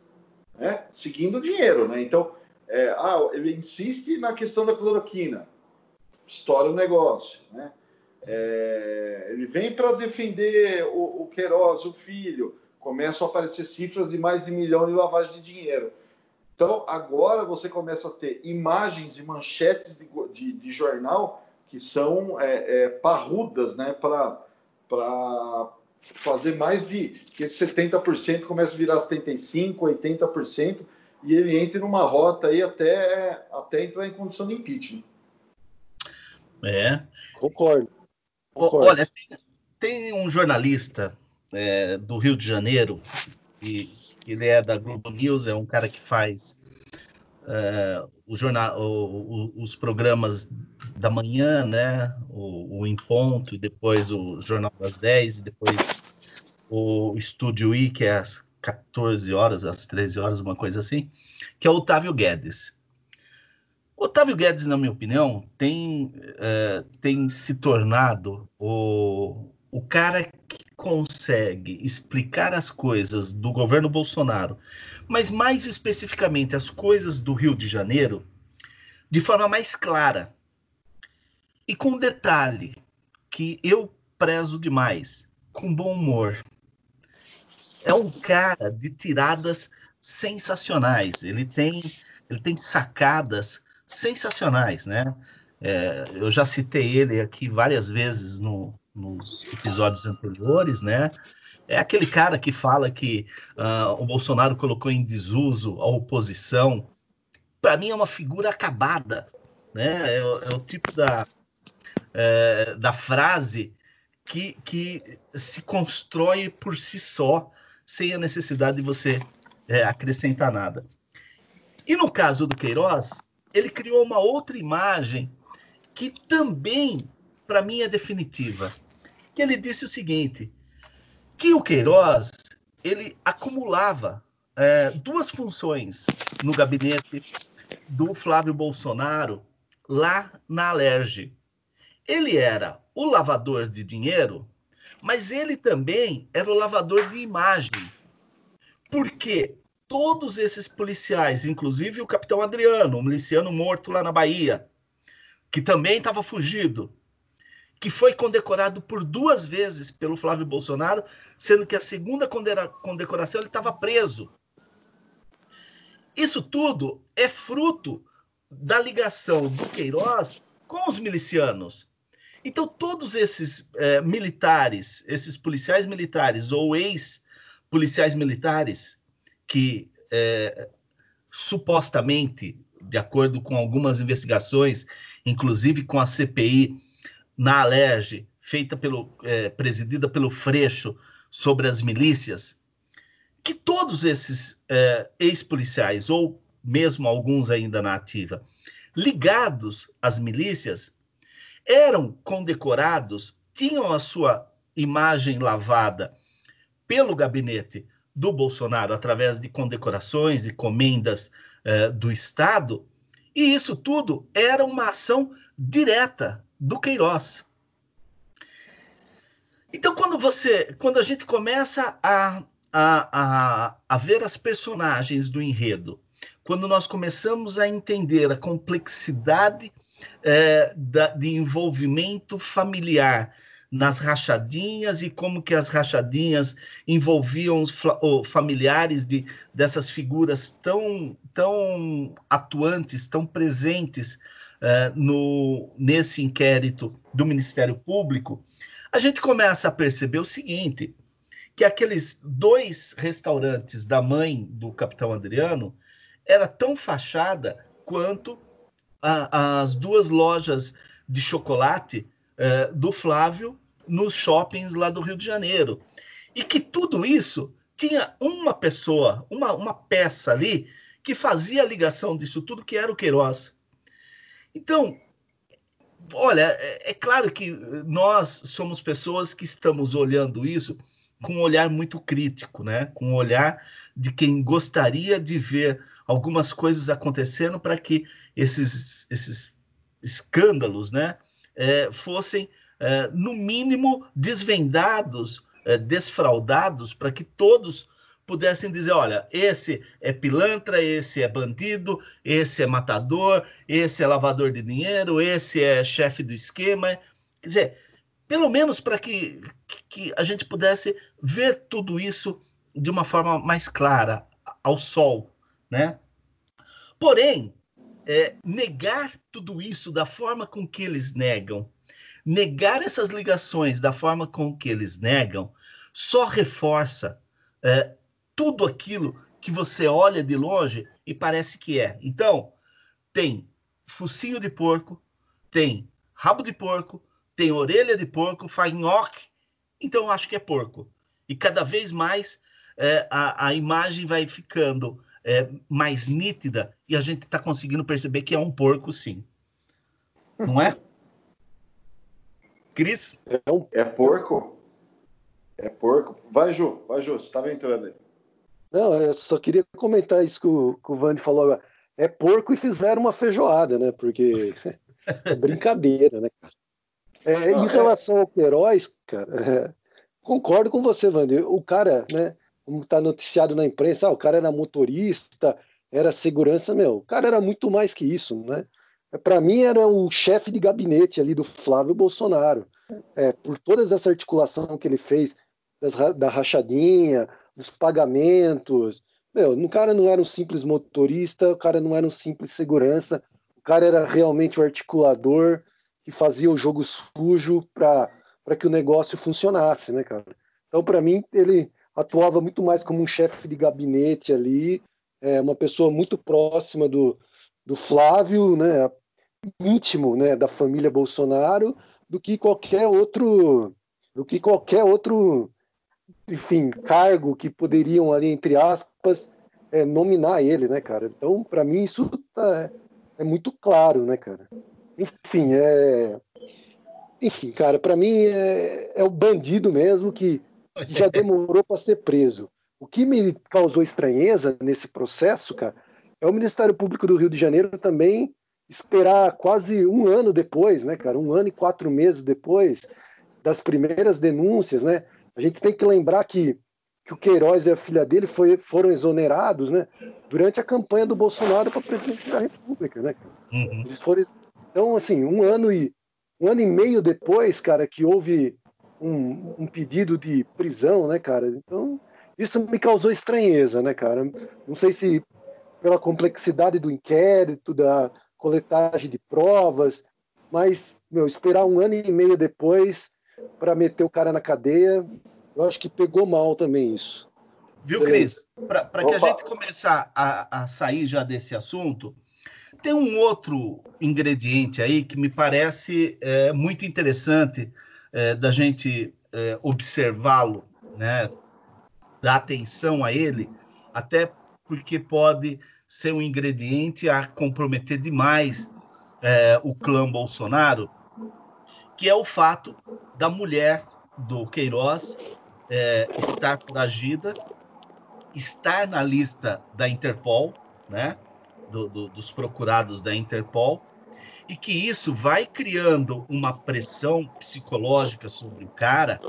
né, seguindo o dinheiro. Né? Então, é, ah, ele insiste na questão da cloroquina, estoura o negócio. Né? É, ele vem para defender o, o Queiroz, o filho, começam a aparecer cifras de mais de milhão de lavagem de dinheiro. Então, agora você começa a ter imagens e manchetes de, de, de jornal que são é, é, parrudas, né, para fazer mais de que esse 70% começa a virar 75%, 80%, e ele entra numa rota aí até, até entrar em condição de impeachment. É. Concordo. Concordo. Olha, tem, tem um jornalista é, do Rio de Janeiro, e ele é da Globo News, é um cara que faz uh, o jornal, o, o, os programas da manhã, né? O, o Em Ponto, e depois o Jornal das 10, e depois o Estúdio I, que é às 14 horas, às 13 horas, uma coisa assim, que é o Otávio Guedes. Otávio Guedes, na minha opinião, tem, uh, tem se tornado o, o cara que consegue explicar as coisas do governo Bolsonaro, mas mais especificamente as coisas do Rio de Janeiro, de forma mais clara. E com detalhe que eu prezo demais, com bom humor. É um cara de tiradas sensacionais. Ele tem, ele tem sacadas sensacionais, né? É, eu já citei ele aqui várias vezes no, nos episódios anteriores, né? É aquele cara que fala que uh, o Bolsonaro colocou em desuso a oposição. Para mim é uma figura acabada, né? É, é o tipo da, é, da frase que, que se constrói por si só, sem a necessidade de você é, acrescentar nada. E no caso do Queiroz, ele criou uma outra imagem que também, para mim, é definitiva que ele disse o seguinte, que o Queiroz ele acumulava é, duas funções no gabinete do Flávio Bolsonaro lá na Alerj. Ele era o lavador de dinheiro, mas ele também era o lavador de imagem. Porque todos esses policiais, inclusive o capitão Adriano, um miliciano morto lá na Bahia, que também estava fugido, que foi condecorado por duas vezes pelo Flávio Bolsonaro, sendo que a segunda condecoração ele estava preso. isso tudo é fruto da ligação do Queiroz com os milicianos. Então, todos esses é, militares, esses policiais militares ou ex-policiais militares que é, supostamente, de acordo com algumas investigações, inclusive com a CPI na Alerj, feita pelo, é, presidida pelo Freixo sobre as milícias, que todos esses é, ex-policiais, ou mesmo alguns ainda na ativa, ligados às milícias, eram condecorados, tinham a sua imagem lavada pelo gabinete do Bolsonaro através de condecorações e comendas eh, do Estado, e isso tudo era uma ação direta do Queiroz. Então, quando você, quando a gente começa a, a, a, a ver as personagens do enredo, quando nós começamos a entender a complexidade eh, da, de envolvimento familiar nas rachadinhas e como que as rachadinhas envolviam os familiares de, dessas figuras tão, tão atuantes, tão presentes uh, no, nesse inquérito do Ministério Público, a gente começa a perceber o seguinte, que aqueles dois restaurantes da mãe do capitão Adriano era tão fachada quanto a, as duas lojas de chocolate uh, do Flávio nos shoppings lá do Rio de Janeiro. E que tudo isso tinha uma pessoa, uma, uma peça ali, que fazia a ligação disso tudo, que era o Queiroz. Então, olha, é, é claro que nós somos pessoas que estamos olhando isso com um olhar muito crítico, né? com um olhar de quem gostaria de ver algumas coisas acontecendo para que esses, esses escândalos né? É, fossem é, no mínimo, desvendados, é, desfraudados, para que todos pudessem dizer: olha, esse é pilantra, esse é bandido, esse é matador, esse é lavador de dinheiro, esse é chefe do esquema. Quer dizer, pelo menos para que, que a gente pudesse ver tudo isso de uma forma mais clara, ao sol, né? Porém, é, negar tudo isso da forma com que eles negam, negar essas ligações da forma com que eles negam só reforça é, tudo aquilo que você olha de longe e parece que é. Então, tem focinho de porco, tem rabo de porco, tem orelha de porco, faz nhoque, então acho que é porco. E cada vez mais é, a, a, imagem vai ficando é, mais nítida e a gente está conseguindo perceber que é um porco, sim. Não é? Cris? É, um... é porco? É porco. Vai, Ju, vai, Ju, você estava entrando aí. Não, eu só queria comentar isso que o, que o Vande falou agora. É porco e fizeram uma feijoada, né? Porque é brincadeira, né, cara? É, Não, em é. relação ao Queiroz, cara, é, concordo com você, Vande. O cara, né? Como está noticiado na imprensa, ah, o cara era motorista, era segurança, meu. O cara era muito mais que isso, né? para mim era o chefe de gabinete ali do Flávio Bolsonaro. É, por toda essa articulação que ele fez das, da rachadinha, dos pagamentos. Meu, o cara não era um simples motorista, o cara não era um simples segurança, o cara era realmente o articulador que fazia o jogo sujo para que o negócio funcionasse, né, cara? Então, para mim, ele atuava muito mais como um chefe de gabinete ali, é, uma pessoa muito próxima do, do Flávio, né, íntimo, né, da família Bolsonaro, do que qualquer outro, do que qualquer outro, enfim, cargo que poderiam ali entre aspas é, nominar ele, né, cara? Então, para mim isso tá, é muito claro, né, cara? Enfim, é, enfim, cara, para mim é, é o bandido mesmo que, que já demorou para ser preso. O que me causou estranheza nesse processo, cara, é o Ministério Público do Rio de Janeiro também esperar quase um ano depois, né, cara? Um ano e quatro meses depois das primeiras denúncias, né? A gente tem que lembrar que, que o Queiroz e a filha dele foi, foram exonerados, né? Durante a campanha do Bolsonaro para presidente da República, né? Uhum. Eles foram, então, assim, um ano e um ano e meio depois, cara, que houve um, um pedido de prisão, né, cara? Então, isso me causou estranheza, né, cara? Não sei se pela complexidade do inquérito, da coletagem de provas, mas, meu, esperar um ano e meio depois para meter o cara na cadeia, eu acho que pegou mal também isso. Viu, Cris? Para que a gente começar a, a sair já desse assunto, tem um outro ingrediente aí que me parece é, muito interessante é, da gente é, observá-lo, né? dar atenção a ele, até porque pode ser um ingrediente a comprometer demais é, o clã Bolsonaro, que é o fato da mulher do Queiroz é, estar foragida, estar na lista da Interpol, né? Do, do, dos procurados da Interpol, e que isso vai criando uma pressão psicológica sobre o cara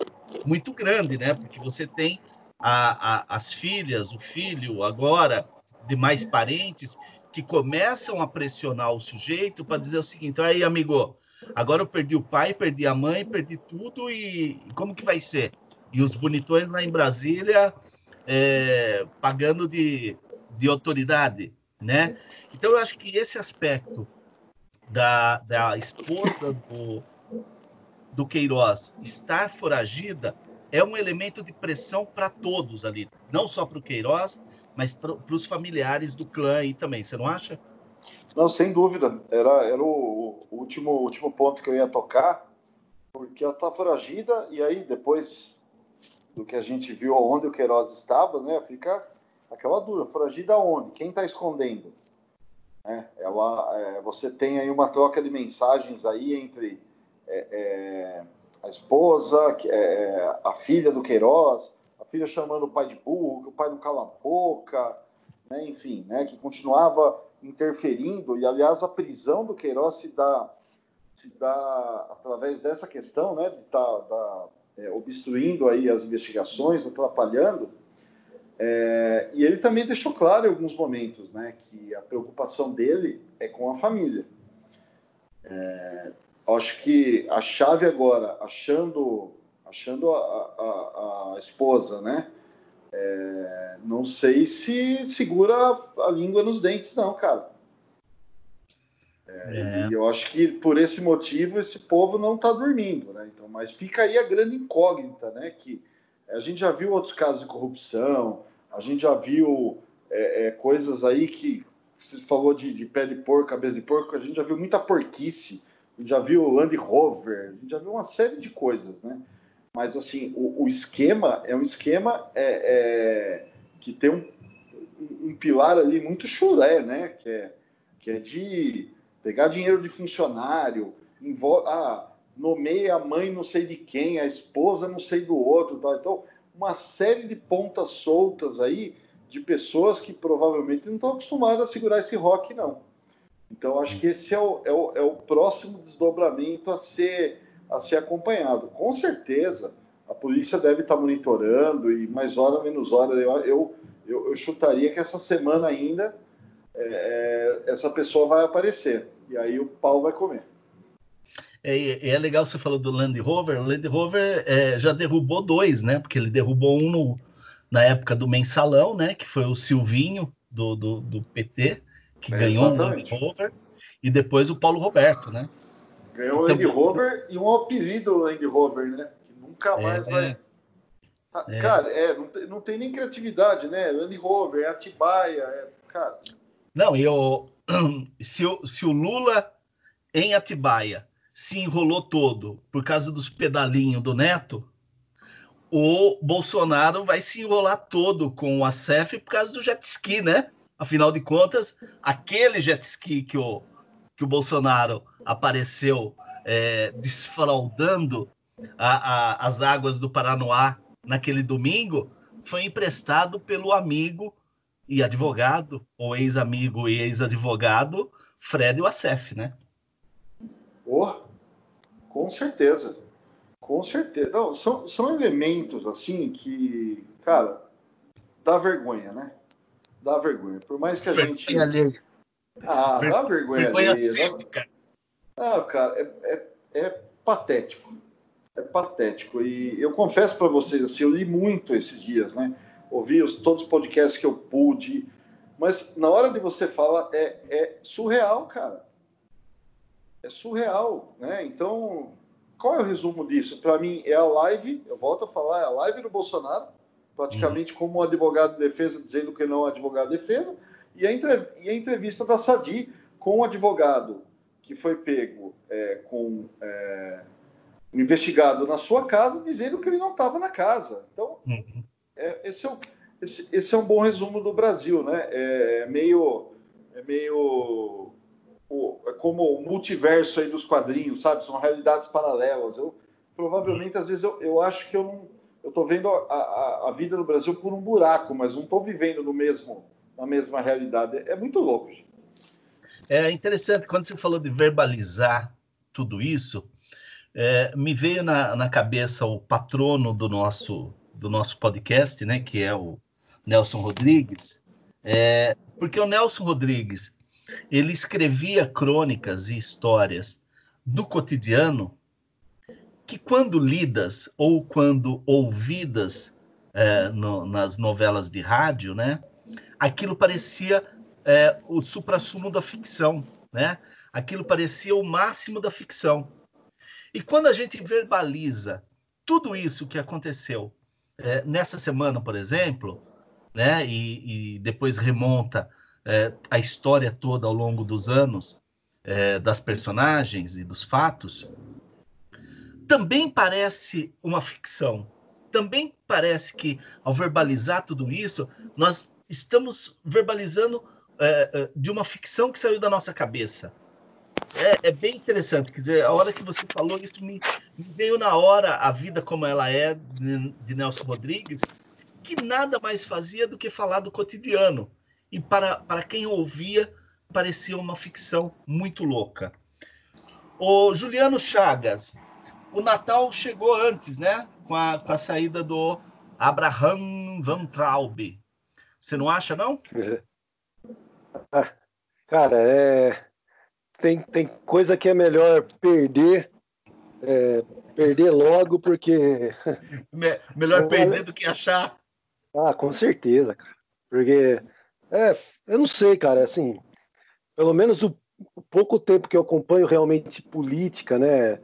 muito grande, né? Porque você tem a, a, as filhas, o filho agora, demais parentes, que começam a pressionar o sujeito para dizer o seguinte: aí, amigo, agora eu perdi o pai, perdi a mãe, perdi tudo, e como que vai ser? E os bonitões lá em Brasília é, pagando de, de autoridade, né? Então, eu acho que esse aspecto da, da esposa do, do Queiroz estar foragida é um elemento de pressão para todos ali, não só para o Queiroz, mas para os familiares do clã aí também, você não acha? Não, sem dúvida. Era, era o, o último, último ponto que eu ia tocar, porque ela está foragida, e aí depois do que a gente viu onde o Queiroz estava, né, fica aquela dúvida, foragida onde? Quem está escondendo? É, ela, é, você tem aí uma troca de mensagens aí entre é, é a esposa, que é a filha do Queiroz, a filha chamando o pai de burro, o pai não cala a boca, né, enfim, né, que continuava interferindo, e aliás a prisão do Queiroz se dá, se dá através dessa questão, né, de estar tá, tá, é, obstruindo aí as investigações, atrapalhando, é, e ele também deixou claro em alguns momentos, né, que a preocupação dele é com a família. É, acho que a chave agora, achando, achando a, a, a esposa, né? É, não sei se segura a língua nos dentes, não, cara. É, é. E eu acho que por esse motivo esse povo não está dormindo, né? Então, mas fica aí a grande incógnita, né? Que a gente já viu outros casos de corrupção, a gente já viu é, é coisas aí que você falou de, de pé de porco, cabeça de porco, a gente já viu muita porquice já viu Land Rover, já viu uma série de coisas, né? Mas assim, o, o esquema é um esquema é, é, que tem um, um, pilar ali muito chulé, né? Que é, que é de pegar dinheiro de funcionário, ah, nomeia a mãe não sei de quem, a esposa não sei do outro, tá? então uma série de pontas soltas aí de pessoas que provavelmente não estão acostumadas a segurar esse rock, não. Então, acho que esse é o, é o, é o próximo desdobramento a ser, a ser acompanhado. Com certeza, a polícia deve estar monitorando e mais hora menos hora. Eu, eu, eu, eu chutaria que essa semana ainda é, é, essa pessoa vai aparecer. E aí o pau vai comer. É, é legal você falou do Land Rover. O Land Rover é, já derrubou dois, né? Porque ele derrubou um no, na época do mensalão, né? Que foi o Silvinho do, do, do PT que é, ganhou exatamente. um Land Rover, e depois o Paulo Roberto, né? Ganhou o Land Rover e um apelido Land Rover, né? Que nunca é, mais é, vai. Ah, é. Cara, é, não tem, não tem nem criatividade, né? Land Rover, é Atibaia, é, cara. Não, e eu, se, o, se o Lula em Atibaia se enrolou todo por causa dos pedalinhos do Neto, o Bolsonaro vai se enrolar todo com o ACF por causa do jet ski, né? Afinal de contas, aquele jet ski que o, que o Bolsonaro apareceu é, desfraudando a, a, as águas do Paranoá naquele domingo foi emprestado pelo amigo e advogado, ou ex-amigo e ex-advogado, Fred Wassef, né? Oh, com certeza. Com certeza. Não, são, são elementos assim que, cara, dá vergonha, né? dá vergonha. Por mais que a gente. Ah, dá vergonha, vergonha alheia. Dá... Ah, cara, é, é, é, patético. É patético. E eu confesso para vocês, assim, eu li muito esses dias, né? Ouvi os, todos os podcasts que eu pude. Mas na hora de você falar, é, é surreal, cara. É surreal, né? Então, qual é o resumo disso? Para mim, é a live, eu volto a falar, é a live do Bolsonaro, praticamente uhum. como um advogado de defesa dizendo que não é um advogado de defesa, e a, e a entrevista da Sadi com o um advogado que foi pego é, com é, um investigado na sua casa dizendo que ele não estava na casa. Então, uhum. é, esse, é o, esse, esse, é um bom resumo do Brasil, né? É, é meio, é meio o, é como o multiverso aí dos quadrinhos, sabe? São realidades paralelas. Eu provavelmente às vezes eu, eu acho que eu não eu estou vendo a, a, a, vida no Brasil por um buraco, mas não estou vivendo no mesmo na mesma realidade. É muito louco. Gente. É interessante quando você falou de verbalizar tudo isso, é, me veio na, na cabeça o patrono do nosso do nosso podcast, né, que é o Nelson Rodrigues, é, porque o Nelson Rodrigues ele escrevia crônicas e histórias do cotidiano que, quando lidas ou quando ouvidas é, no, nas novelas de rádio, né, aquilo parecia é, o suprassumo da ficção, né? Aquilo parecia o máximo da ficção. E quando a gente verbaliza tudo isso que aconteceu é, nessa semana, por exemplo, né, e, e depois remonta é, a história toda ao longo dos anos é, das personagens e dos fatos, também parece uma ficção. Também parece que, ao verbalizar tudo isso, nós estamos verbalizando é, é de uma ficção que saiu da nossa cabeça. É, é, bem interessante, quer dizer, a hora que você falou isso me, me veio na hora a vida como ela é de, de Nelson Rodrigues, que nada mais fazia do que falar do cotidiano e para, para quem ouvia parecia uma ficção muito louca. O Juliano Chagas, o Natal chegou antes, né? Com a, com a saída do Abraham Van Traub. Você não acha, não? Ah, cara, é... tem, tem coisa que é melhor perder, é, perder logo, porque. Me, melhor perder do que achar. Ah, com certeza, cara. Porque é, eu não sei, cara, assim, pelo menos o, pouco tempo que eu acompanho realmente política, né,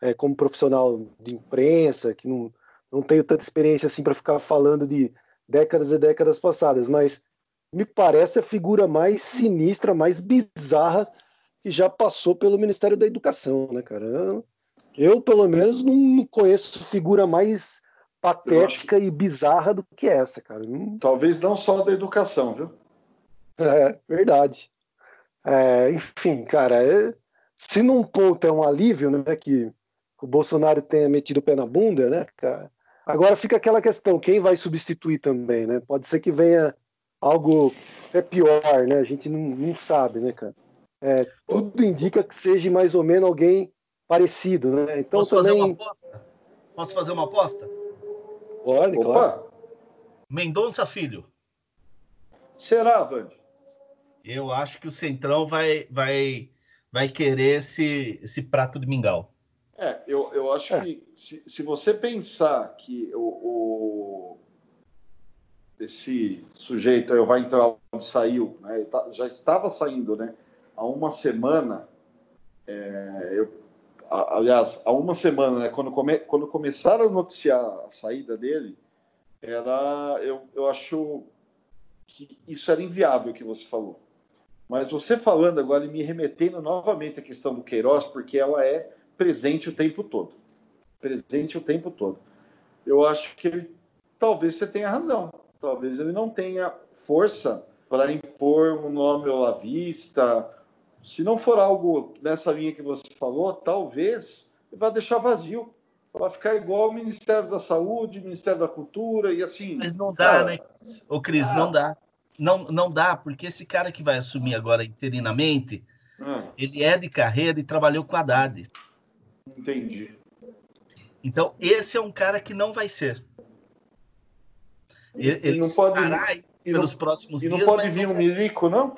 é, como profissional de imprensa, que não, não tenho tanta experiência assim para ficar falando de décadas e décadas passadas, mas me parece a figura mais sinistra, mais bizarra que já passou pelo Ministério da Educação, né, cara? Eu pelo menos, não conheço figura mais patética e bizarra do que essa, cara. Talvez não só da educação, viu? É, verdade. É, enfim, cara, é, se num ponto é um alívio, né, que o Bolsonaro tenha metido o pé na bunda, né, cara, agora fica aquela questão, quem vai substituir também, né? Pode ser que venha algo é pior, né? A gente não, não sabe, né, cara? É, tudo indica que seja mais ou menos alguém parecido, né? Então Posso também... fazer uma aposta? Posso fazer uma aposta? Pode, Opa. claro. Mendonça Filho. Será, Vande? Eu acho que o Centrão vai, vai, vai querer esse, esse prato de mingau. É, eu, eu acho é. que se, se você pensar que o, o esse sujeito aí vai entrar onde saiu, né? Tá, já estava saindo, né? Há uma semana, é, eu, aliás, há uma semana, né? Quando, come, quando começaram a noticiar a saída dele, era, eu, eu acho que isso era inviável que você falou. Mas você falando agora e me remetendo novamente à questão do Queiroz, porque ela é presente o tempo todo. Presente o tempo todo. Eu acho que talvez você tenha razão. Talvez ele não tenha força para impor um nome à vista. Se não for algo nessa linha que você falou, talvez ele vá deixar vazio. Vai ficar igual o Ministério da Saúde, Ministério da Cultura e assim. Mas não dá, cara, né? Ô, Cris, ah, não dá. Não, não dá, porque esse cara que vai assumir agora interinamente, ah, ele é de carreira e trabalhou com a Haddad. Entendi. Então, esse é um cara que não vai ser. Ele, ele não pode ir pelos não, próximos e dias. não pode vir um milico, não?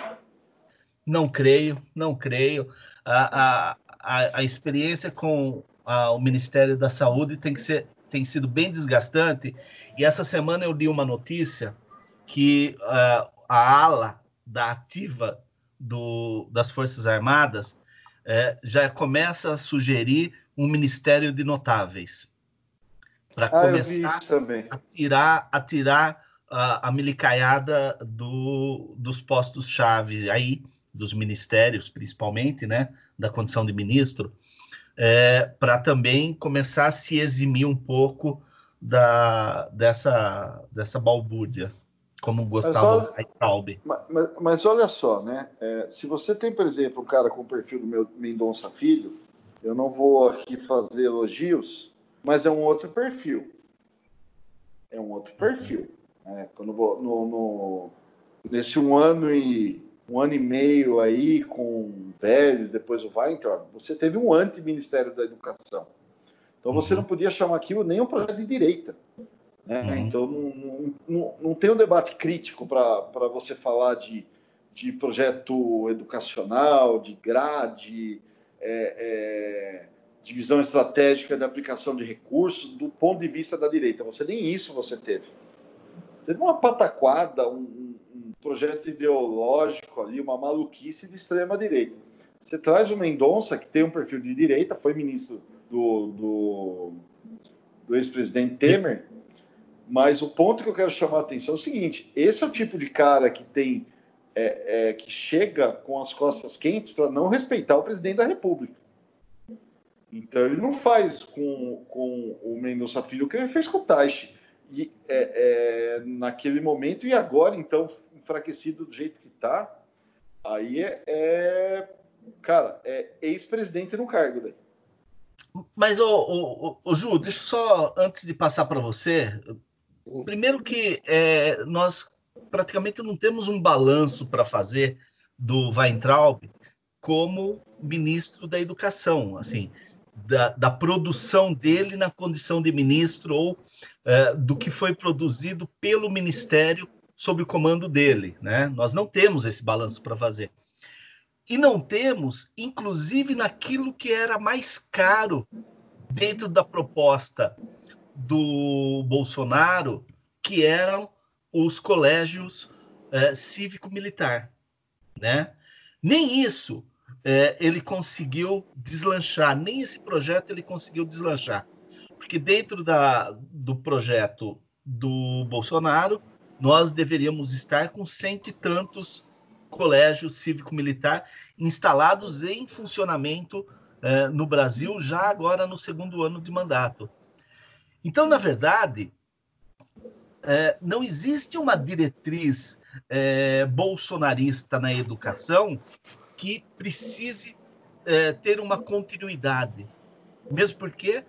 Não creio, não creio. A, a, a, experiência com a, o Ministério da Saúde tem, que ser, tem sido bem desgastante. E essa semana eu li uma notícia que uh, a ala da ativa do, das Forças Armadas é, já começa a sugerir um ministério de notáveis para ah, começar a tirar, a tirar a, a milicaiada do, dos postos-chave aí, dos ministérios, principalmente, né, da condição de ministro, é, para também começar a se eximir um pouco da, dessa, dessa balbúrdia, como gostava o mas, mas, mas, olha só, né? É, se você tem, por exemplo, um cara com o perfil do meu Mendonça Filho, eu não vou aqui fazer elogios, mas é um outro perfil. É um outro perfil. Né? Quando vou no, no, nesse um ano e um ano e meio aí com Vélez, depois o Weintraub, você teve um anti-ministério da educação. Então você não podia chamar aquilo nem um projeto de direita. Né? Uhum. Então não, não, não, tem um debate crítico para você falar de, de projeto educacional, de grade, é, é, divisão estratégica de aplicação de recursos do ponto de vista da direita. Você nem isso você teve. Você teve uma pataquada, um projeto ideológico ali, uma maluquice de extrema direita. Você traz o Mendonça, que tem um perfil de direita, foi ministro do, do, do ex-presidente Temer, mas o ponto que eu quero chamar a atenção é o seguinte: esse é o tipo de cara que tem é, é, que chega com as costas quentes para não respeitar o presidente da República. Então ele não faz com, com o Mendonça Filho o que ele fez com o Taishi. E, é, é, naquele momento e agora, então, enfraquecido do jeito que está, aí é, é, cara, é ex-presidente no cargo daí. Mas, ô, ô, ô, Ju, deixa eu só, antes de passar para você, primeiro que é, nós praticamente não temos um balanço para fazer do Weintraub como ministro da educação, assim, da, da produção dele na condição de ministro ou é, do que foi produzido pelo ministério sob o comando dele, né? Nós não temos esse balanço para fazer. E não temos, inclusive, naquilo que era mais caro dentro da proposta do Bolsonaro, que eram os colégios é, cívico-militar, né? Nem isso é, ele conseguiu deslanchar, nem esse projeto ele conseguiu deslanchar, porque dentro da, do projeto do Bolsonaro nós deveríamos estar com cento e tantos colégios cívico-militar instalados em funcionamento eh, no Brasil, já agora no segundo ano de mandato. Então, na verdade, eh, não existe uma diretriz eh, bolsonarista na educação que precise ter uma continuidade, mesmo porque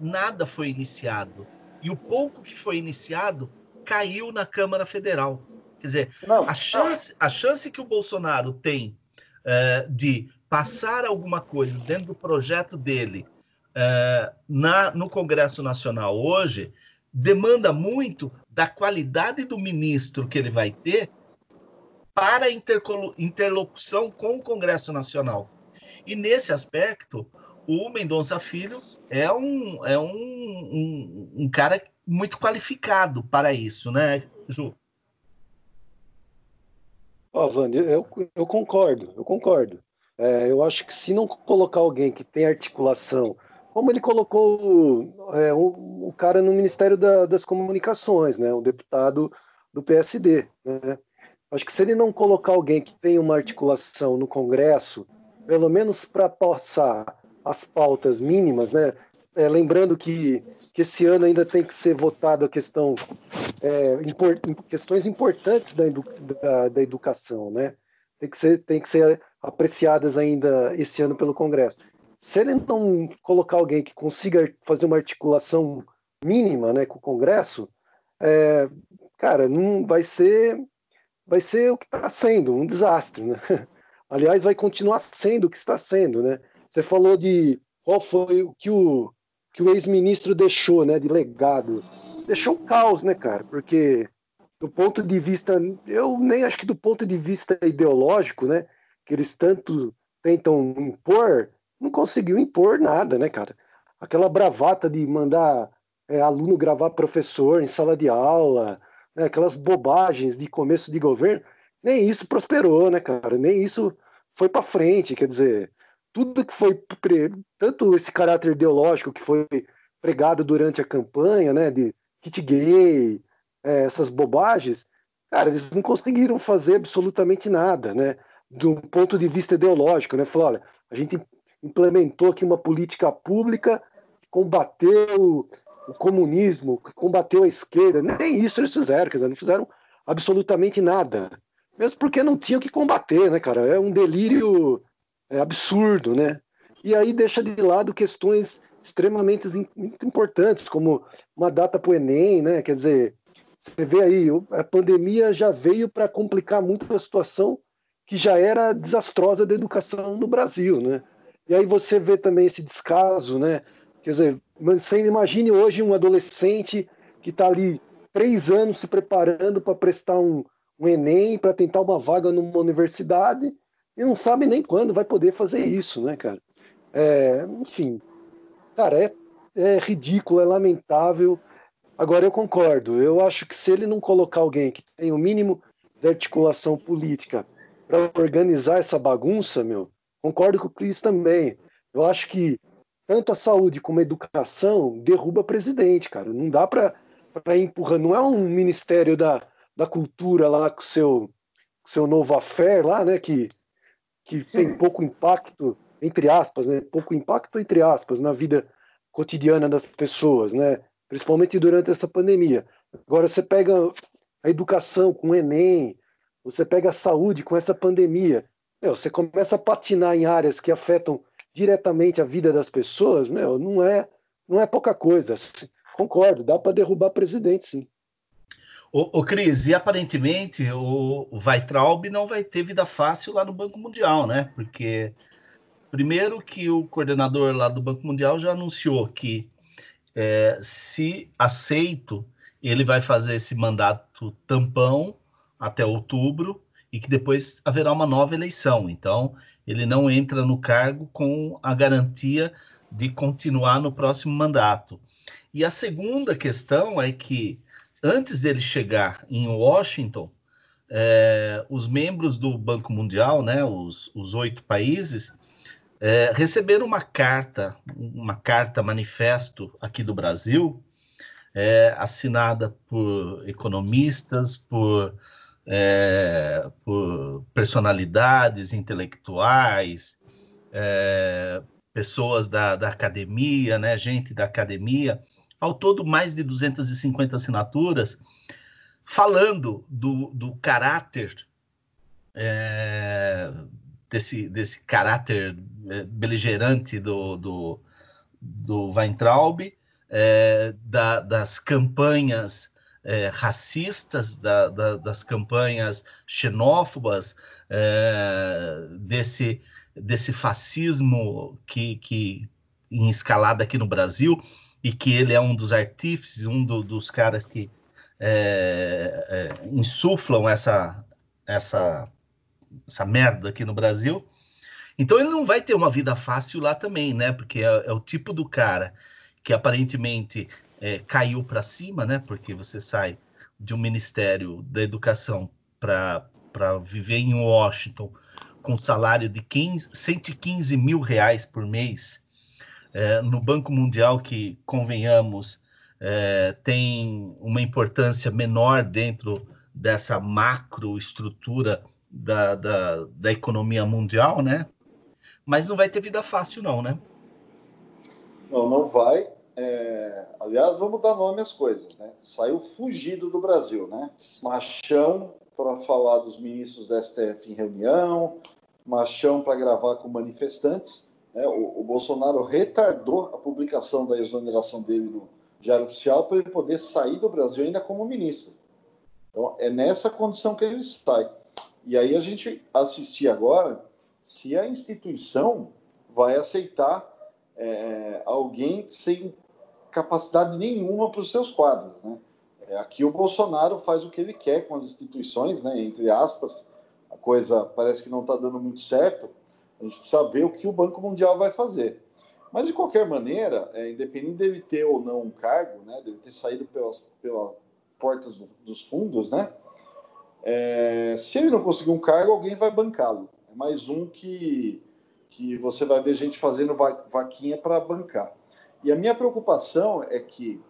nada foi iniciado. E o pouco que foi iniciado caiu na Câmara Federal. Quer dizer, não, a, chance, a chance que o Bolsonaro tem uh, de passar alguma coisa dentro do projeto dele uh, na, no Congresso Nacional hoje demanda muito da qualidade do ministro que ele vai ter para a interlocução com o Congresso Nacional. E nesse aspecto, o Mendonça Filho é um, é um, um, um cara muito qualificado para isso, né, Ju? Ó, oh, Wanda, eu, eu concordo, eu concordo. É, eu acho que se não colocar alguém que tem articulação, como ele colocou é, o, o cara no Ministério da, das Comunicações, né, o deputado do PSD, né? Acho que se ele não colocar alguém que tem uma articulação no Congresso, pelo menos para passar as pautas mínimas, né? É, lembrando que que esse ano ainda tem que ser votado a questão é, import, questões importantes da, da, da, educação, né? Tem que ser tem que ser apreciadas ainda esse ano pelo Congresso. Se ele não colocar alguém que consiga fazer uma articulação mínima, né, com o Congresso, é, cara, não vai ser vai ser o que está sendo um desastre, né? Aliás, vai continuar sendo o que está sendo, né? Você falou de qual foi o que o que o ex-ministro deixou, né, de legado. Deixou um caos, né, cara? Porque do ponto de vista, eu nem acho que do ponto de vista ideológico, né, que eles tanto tentam impor, não conseguiu impor nada, né, cara? Aquela bravata de mandar é, aluno gravar professor em sala de aula, né, aquelas bobagens de começo de governo, nem isso prosperou, né, cara? Nem isso foi para frente. Quer dizer, tudo que foi tanto esse caráter ideológico que foi pregado durante a campanha, né, de kit gay, é, essas bobagens, cara, eles não conseguiram fazer absolutamente nada, né? Do ponto de vista ideológico, né? Falou, olha, a gente implementou aqui uma política pública que combateu o comunismo, que combateu a esquerda. Nem isso eles fizeram, quer dizer, não fizeram absolutamente nada. Mesmo porque não tinham que combater, né, cara? É um delírio é, absurdo, né? E aí deixa de lado questões extremamente importantes, como uma data para o Enem, né? Quer dizer, você vê aí, a pandemia já veio para complicar muito a situação que já era desastrosa da educação no Brasil, né? E aí você vê também esse descaso, né? Quer dizer, você imagine hoje um adolescente que está ali três anos se preparando para prestar um, um Enem, para tentar uma vaga numa universidade, e não sabe nem quando vai poder fazer isso, né, cara? É, enfim, cara, é, é ridículo, é lamentável. Agora eu concordo, eu acho que se ele não colocar alguém que tem o mínimo de articulação política para organizar essa bagunça, meu, concordo com o Cris também. Eu acho que tanto a saúde como a educação derruba presidente, cara. Não dá para empurrar, não é um ministério da, da cultura lá com seu seu novo affair lá, né, que que tem pouco impacto entre aspas, né, pouco impacto entre aspas na vida cotidiana das pessoas, né, principalmente durante essa pandemia. Agora você pega a educação com o Enem, você pega a saúde com essa pandemia, meu, você começa a patinar em áreas que afetam diretamente a vida das pessoas, meu, não é, não é pouca coisa. Concordo, dá para derrubar presidente, sim. O, o Cris, e aparentemente o, Weitraub não vai ter vida fácil lá no Banco Mundial, né? Porque primeiro que o coordenador lá do Banco Mundial já anunciou que é, se aceito, ele vai fazer esse mandato tampão até outubro e que depois haverá uma nova eleição. Então, ele não entra no cargo com a garantia de continuar no próximo mandato. E a segunda questão é que, antes dele chegar em Washington, é, os membros do Banco Mundial, né, os, os oito países, é, receberam uma carta, uma carta manifesto aqui do Brasil, é, assinada por economistas, por é, por personalidades intelectuais, é, pessoas da, da academia, né, gente da academia, ao todo mais de 250 assinaturas, falando do, do caráter, é, desse, desse caráter é, beligerante do, do, do Weintraub, é, da, das campanhas é, racistas, da, da, das campanhas xenófobas, é, desse, desse fascismo que, que em escalada aqui no Brasil, e que ele é um dos artífices, um do, dos caras que é, é, insuflam essa, essa, essa merda aqui no Brasil. Então ele não vai ter uma vida fácil lá também, né? Porque é, é o tipo do cara que aparentemente é, caiu para cima, né? Porque você sai de um Ministério da Educação para viver em Washington com salário de 15, 115 mil reais por mês, é, no Banco Mundial, que, convenhamos, é, tem uma importância menor dentro dessa macroestrutura da, da, da economia mundial, né? Mas não vai ter vida fácil, não, né? Não, não vai. É, aliás, vamos dar nome às coisas, né? Saiu fugido do Brasil, né? Machão para falar dos ministros da STF em reunião, machão para gravar com manifestantes. Né? O, o, Bolsonaro retardou a publicação da exoneração dele no Diário Oficial para ele poder sair do Brasil ainda como ministro. Então, é nessa condição que ele sai. E aí a gente assistir agora se a instituição vai aceitar é, alguém sem capacidade nenhuma para os seus quadros. Né? É, aqui o Bolsonaro faz o que ele quer com as instituições, né? entre aspas, a coisa parece que não está dando muito certo. A gente precisa ver o que o Banco Mundial vai fazer. Mas, de qualquer maneira, é, independente dele ter ou não um cargo, né, dele ter saído pelas, pelas portas do, dos fundos, né, É, se ele não conseguir um cargo, alguém vai bancá-lo. É mais um que, que você vai ver gente fazendo vaquinha para bancar. E a minha preocupação é que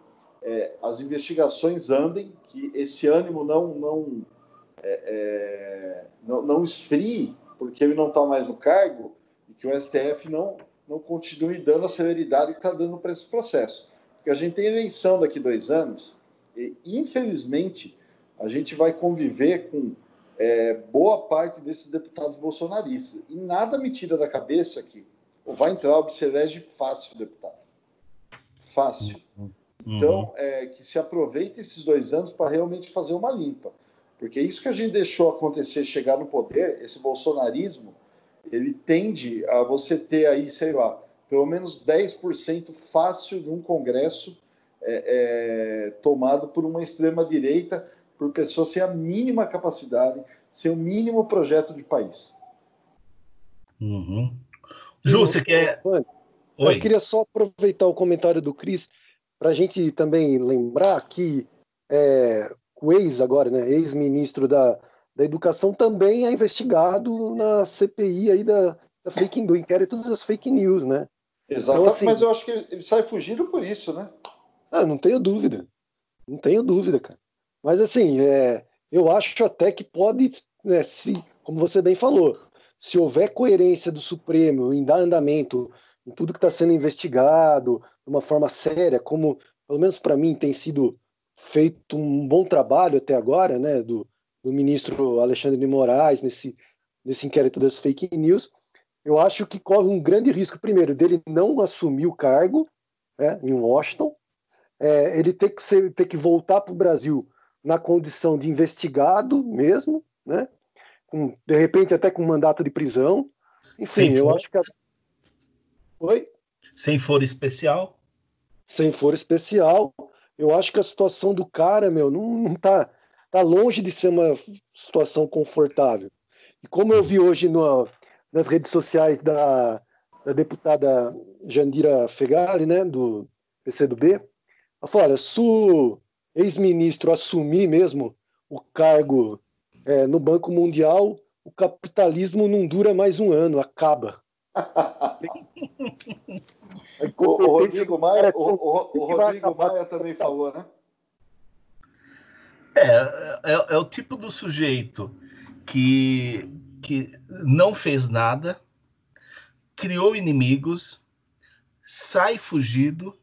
é, as investigações andem, que esse ânimo não não é, é, não, não esfrie, porque ele não está mais no cargo, e que o STF não, não continue dando a celeridade que está dando para esse processo. Porque a gente tem eleição daqui dois anos, e infelizmente a gente vai conviver com é, boa parte desses deputados bolsonaristas. E nada me tira da cabeça que vai entrar o se elege fácil deputado. Fácil. Uhum. Então, é, que se aproveite esses dois anos para realmente fazer uma limpa. Porque isso que a gente deixou acontecer, chegar no poder, esse bolsonarismo, ele tende a você ter aí, sei lá, pelo menos 10% fácil de um Congresso é, é, tomado por uma extrema-direita, por pessoas sem a mínima capacidade, sem o mínimo projeto de país. Uhum. Ju, você quer. Oi. Eu queria só aproveitar o comentário do Cris para a gente também lembrar que é, o ex agora, né, ex-ministro da, da Educação também é investigado na CPI aí da, da fake do inquérito das fake news, né? Exato, então, assim, mas eu acho que ele sai fugindo por isso, né? Ah, não tenho dúvida. Não tenho dúvida, cara. Mas assim, é, eu acho até que pode, né, se, como você bem falou, se houver coerência do Supremo em dar andamento em tudo que está sendo investigado de uma forma séria, como pelo menos para mim tem sido feito um bom trabalho até agora, né, do, do ministro Alexandre de Moraes nesse, nesse inquérito das fake news, eu acho que corre um grande risco, primeiro, dele não assumir o cargo né, em Washington, é, ele ter que, ser, ter que voltar para o Brasil na condição de investigado mesmo, né, com, de repente até com mandato de prisão. Enfim, eu acho que. A... Oi? Sem foro especial. Sem foro especial eu acho que a situação do cara, meu, não, não tá, tá longe de ser uma situação confortável. E como eu vi hoje no, nas redes sociais da, da deputada Jandira Fegali, né, do PCdoB, ela falou, olha, se o ex-ministro assumir mesmo o cargo é, no Banco Mundial, o capitalismo não dura mais um ano, acaba. O, o, Rodrigo Maia, o, o, o Rodrigo Maia também falou, né? É, é, é, o tipo do sujeito que, que não fez nada, criou inimigos, sai fugido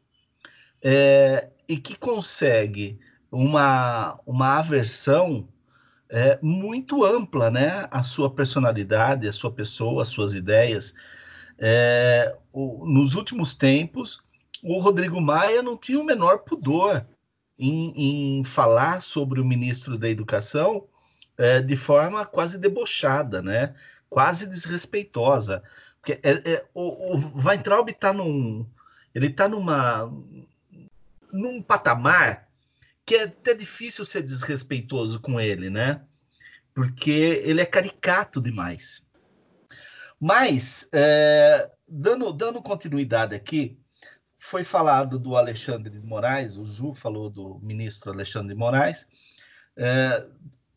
é, e que consegue uma, uma aversão é, muito ampla, né? A sua personalidade, a sua pessoa, as suas ideias. É, o, nos últimos tempos, o Rodrigo Maia não tinha o menor pudor em, em falar sobre o ministro da Educação é, de forma quase debochada, né? quase desrespeitosa. Porque é, é, o, o Weintraub está num. Ele está numa. num patamar que é até difícil ser desrespeitoso com ele, né? Porque ele é caricato demais. Mas, é, dando, dando continuidade aqui, foi falado do Alexandre de Moraes, o Ju falou do ministro Alexandre de Moraes. É,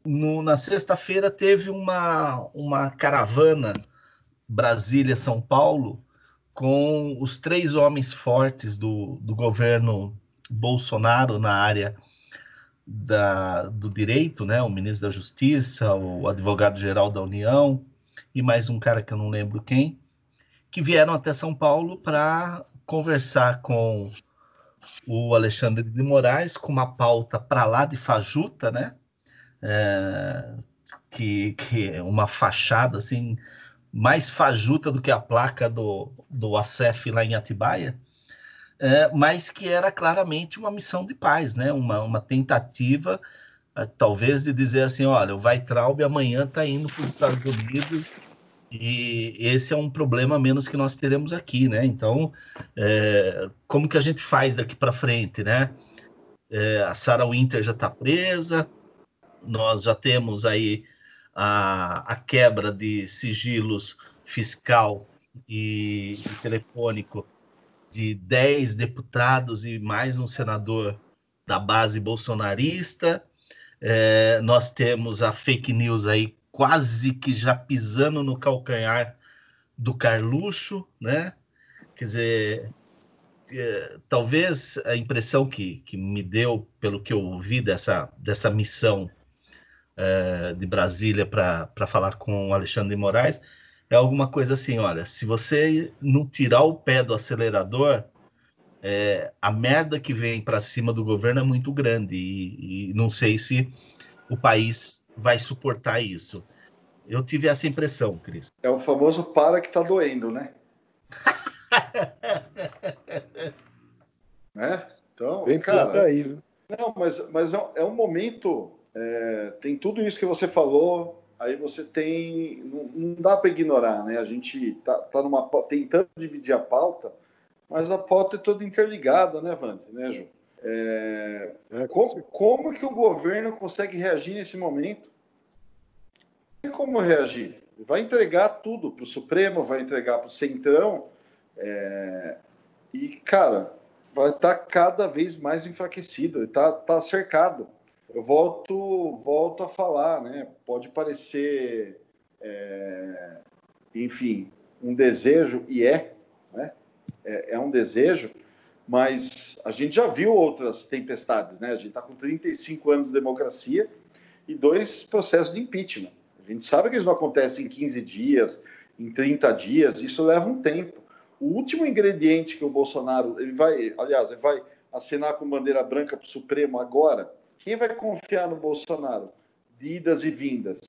no, na sexta-feira teve uma, uma caravana Brasília-São Paulo com os três homens fortes do, do governo Bolsonaro na área da, do direito, né? o ministro da Justiça, o advogado-geral da União, e mais um cara que eu não lembro quem, que vieram até São Paulo para conversar com o Alexandre de Moraes com uma pauta para lá de fajuta, né? É, que, que é uma fachada assim mais fajuta do que a placa do, do ACEF lá em Atibaia, é, mas que era claramente uma missão de paz, né? uma, uma tentativa talvez de dizer assim, olha, o Weitraub amanhã está indo para os Estados Unidos e esse é um problema menos que nós teremos aqui, né? Então, é, como que a gente faz daqui para frente, né? É, a Sarah Winter já está presa, nós já temos aí a, a quebra de sigilos fiscal e, e telefônico de 10 deputados e mais um senador da base bolsonarista, É, nós temos a fake news aí quase que já pisando no calcanhar do Carluxo, né? Quer dizer, é, talvez a impressão que, que me deu, pelo que eu ouvi dessa, dessa missão é, de Brasília para falar com o Alexandre de Moraes, é alguma coisa assim: olha, se você não tirar o pé do acelerador, é, a merda que vem para cima do governo é muito grande e, e, não sei se o país vai suportar isso. Eu tive essa impressão, Cris. É o famoso para que tá doendo, né? né? Então, Vem cara, aí. Não, mas, mas é, é um momento. É, tem tudo isso que você falou. Aí você tem. Não, não dá para ignorar, né? A gente tá, tá numa, tentando dividir a pauta mas a pauta é toda interligada, né, Vante, né, Ju? É... É, como, como, que o governo consegue reagir nesse momento? Tem como reagir. Vai entregar tudo para o Supremo, vai entregar para o Centrão, é... e, cara, vai estar tá cada vez mais enfraquecido, está tá cercado. Eu volto, volto a falar, né? Pode parecer, é... enfim, um desejo, e é, né? é, é um desejo, mas a gente já viu outras tempestades, né? A gente está com 35 anos de democracia e dois processos de impeachment. A gente sabe que isso não acontece em 15 dias, em 30 dias, isso leva um tempo. O último ingrediente que o Bolsonaro, ele vai, aliás, ele vai assinar com bandeira branca para o Supremo agora, quem vai confiar no Bolsonaro? De e vindas.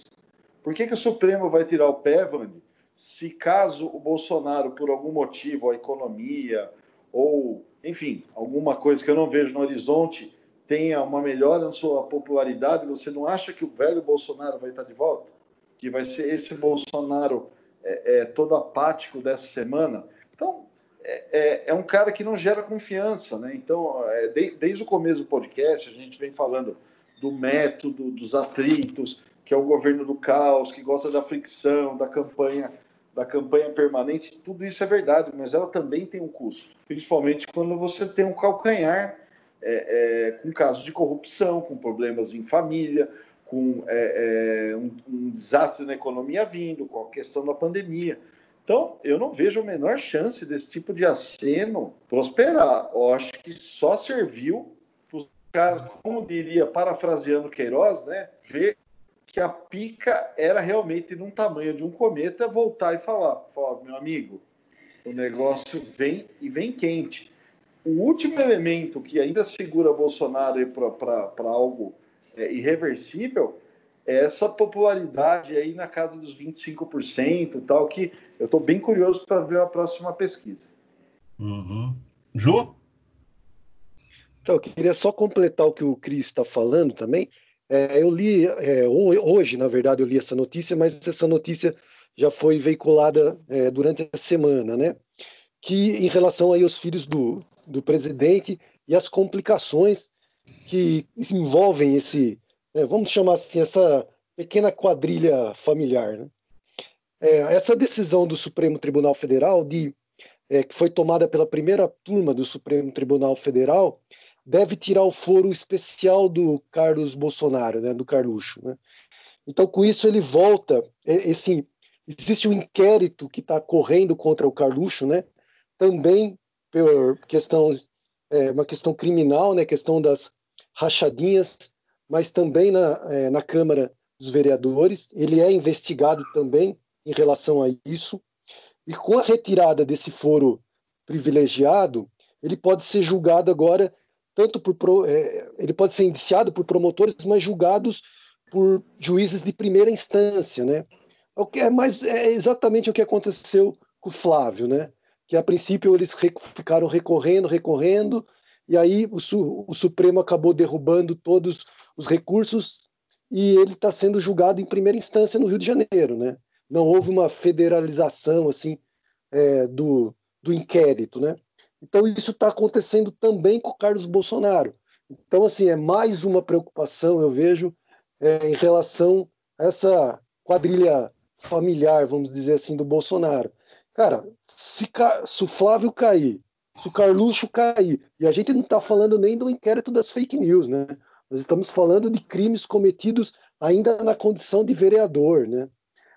Por que, que o Supremo vai tirar o pé, Vande? se caso o Bolsonaro, por algum motivo, a economia ou, enfim, alguma coisa que eu não vejo no horizonte, tenha uma melhora na sua popularidade, você não acha que o velho Bolsonaro vai estar de volta? Que vai ser esse Bolsonaro é, é todo apático dessa semana? Então, é, é, é, um cara que não gera confiança, né? Então, é, de, desde o começo do podcast, a gente vem falando do método, dos atritos, que é o governo do caos, que gosta da fricção, da campanha da campanha permanente, tudo isso é verdade, mas ela também tem um custo, principalmente quando você tem um calcanhar é, é, com casos de corrupção, com problemas em família, com é, é, um, um, desastre na economia vindo, com a questão da pandemia. Então, eu não vejo a menor chance desse tipo de aceno prosperar. Eu acho que só serviu para os caras, como diria, parafraseando Queiroz, né, ver que a pica era realmente num tamanho de um cometa, voltar e falar, falar meu amigo, o negócio vem e vem quente. O último elemento que ainda segura Bolsonaro para algo é, irreversível é essa popularidade aí na casa dos 25% tal, que eu estou bem curioso para ver a próxima pesquisa. Uhum. Ju? Então, eu queria só completar o que o Cris está falando também. É, eu li, é, hoje, na verdade, eu li essa notícia, mas essa notícia já foi veiculada é, durante a semana, né? Que em relação aí aos filhos do, do presidente e as complicações que envolvem esse, é, vamos chamar assim, essa pequena quadrilha familiar, né? É, essa decisão do Supremo Tribunal Federal, de, é, que foi tomada pela primeira turma do Supremo Tribunal Federal, deve tirar o foro especial do Carlos Bolsonaro, né, do Carluxo. Né? Então, com isso, ele volta. Esse, existe um inquérito que está correndo contra o Carluxo, né? também por questão, é, uma questão criminal, né? questão das rachadinhas, mas também na, é, na Câmara dos Vereadores. Ele é investigado também em relação a isso. E com a retirada desse foro privilegiado, ele pode ser julgado agora tanto por é, ele pode ser indiciado por promotores, mas julgados por juízes de primeira instância, né? O que é mais é exatamente o que aconteceu com o Flávio, né? Que a princípio eles ficaram recorrendo, recorrendo, e aí o, Su o Supremo acabou derrubando todos os recursos e ele está sendo julgado em primeira instância no Rio de Janeiro, né? Não houve uma federalização assim é, do, do inquérito, né? Então, isso está acontecendo também com o Carlos Bolsonaro. Então, assim, é mais uma preocupação, eu vejo, é, em relação a essa quadrilha familiar, vamos dizer assim, do Bolsonaro. Cara, se, se o Flávio cair, se o Carluxo cair, e a gente não está falando nem do inquérito das fake news, né? Nós estamos falando de crimes cometidos ainda na condição de vereador, né?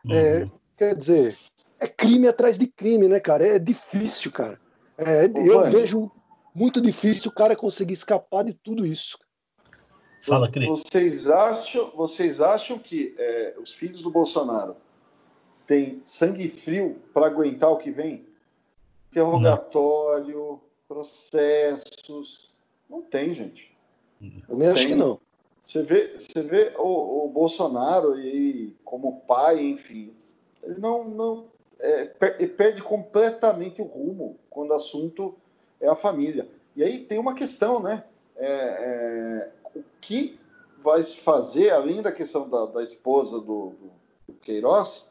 É, uhum. quer dizer, é crime atrás de crime, né, cara? É difícil, cara. É, eu mano. vejo muito difícil o cara conseguir escapar de tudo isso. Fala, Cris. Vocês acham, vocês acham que é, os filhos do Bolsonaro têm sangue frio para aguentar o que vem? Interrogatório, processos. Não tem, gente. Eu nem acho que não. Você vê, você vê o, o Bolsonaro e como pai, enfim, ele não, não é, perde completamente o rumo quando o assunto é a família. E aí tem uma questão, né? É, é, o que vai se fazer, além da questão da, da esposa do, do, Queiroz,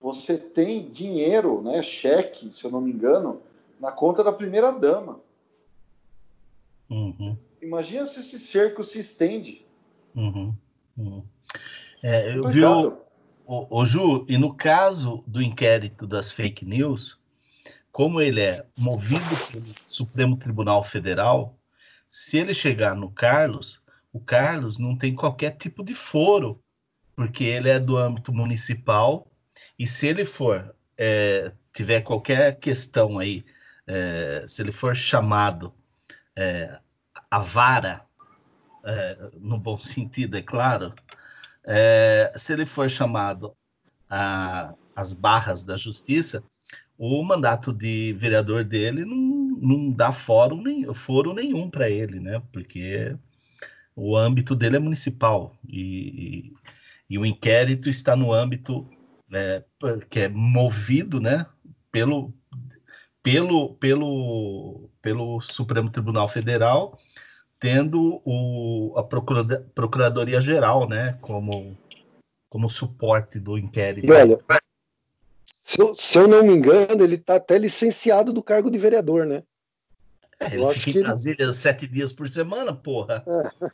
você tem dinheiro, né, cheque, se eu não me engano, na conta da primeira dama. Uhum. Imagina se esse cerco se estende. Uhum. Uhum. É, eu vi o, o, o, Ju, e no caso do inquérito das fake news, como ele é movido pelo Supremo Tribunal Federal, se ele chegar no Carlos, o Carlos não tem qualquer tipo de foro, porque ele é do âmbito municipal, e se ele for, é, tiver qualquer questão aí, é, se ele for chamado é, a vara é, no bom sentido, é claro, é, se ele for chamado às barras da justiça, o mandato de vereador dele não, não dá fórum, nem, foro nenhum para ele, né? Porque o âmbito dele é municipal e, e, e o inquérito está no âmbito é, que é movido, né? Pelo, pelo, pelo, pelo Supremo Tribunal Federal tendo o, a Procuradoria Geral, né, como, como suporte do inquérito. E olha, se eu, se eu não me engano, ele está até licenciado do cargo de vereador, né? É, ele fica em Brasília ele... sete dias por semana, porra. É.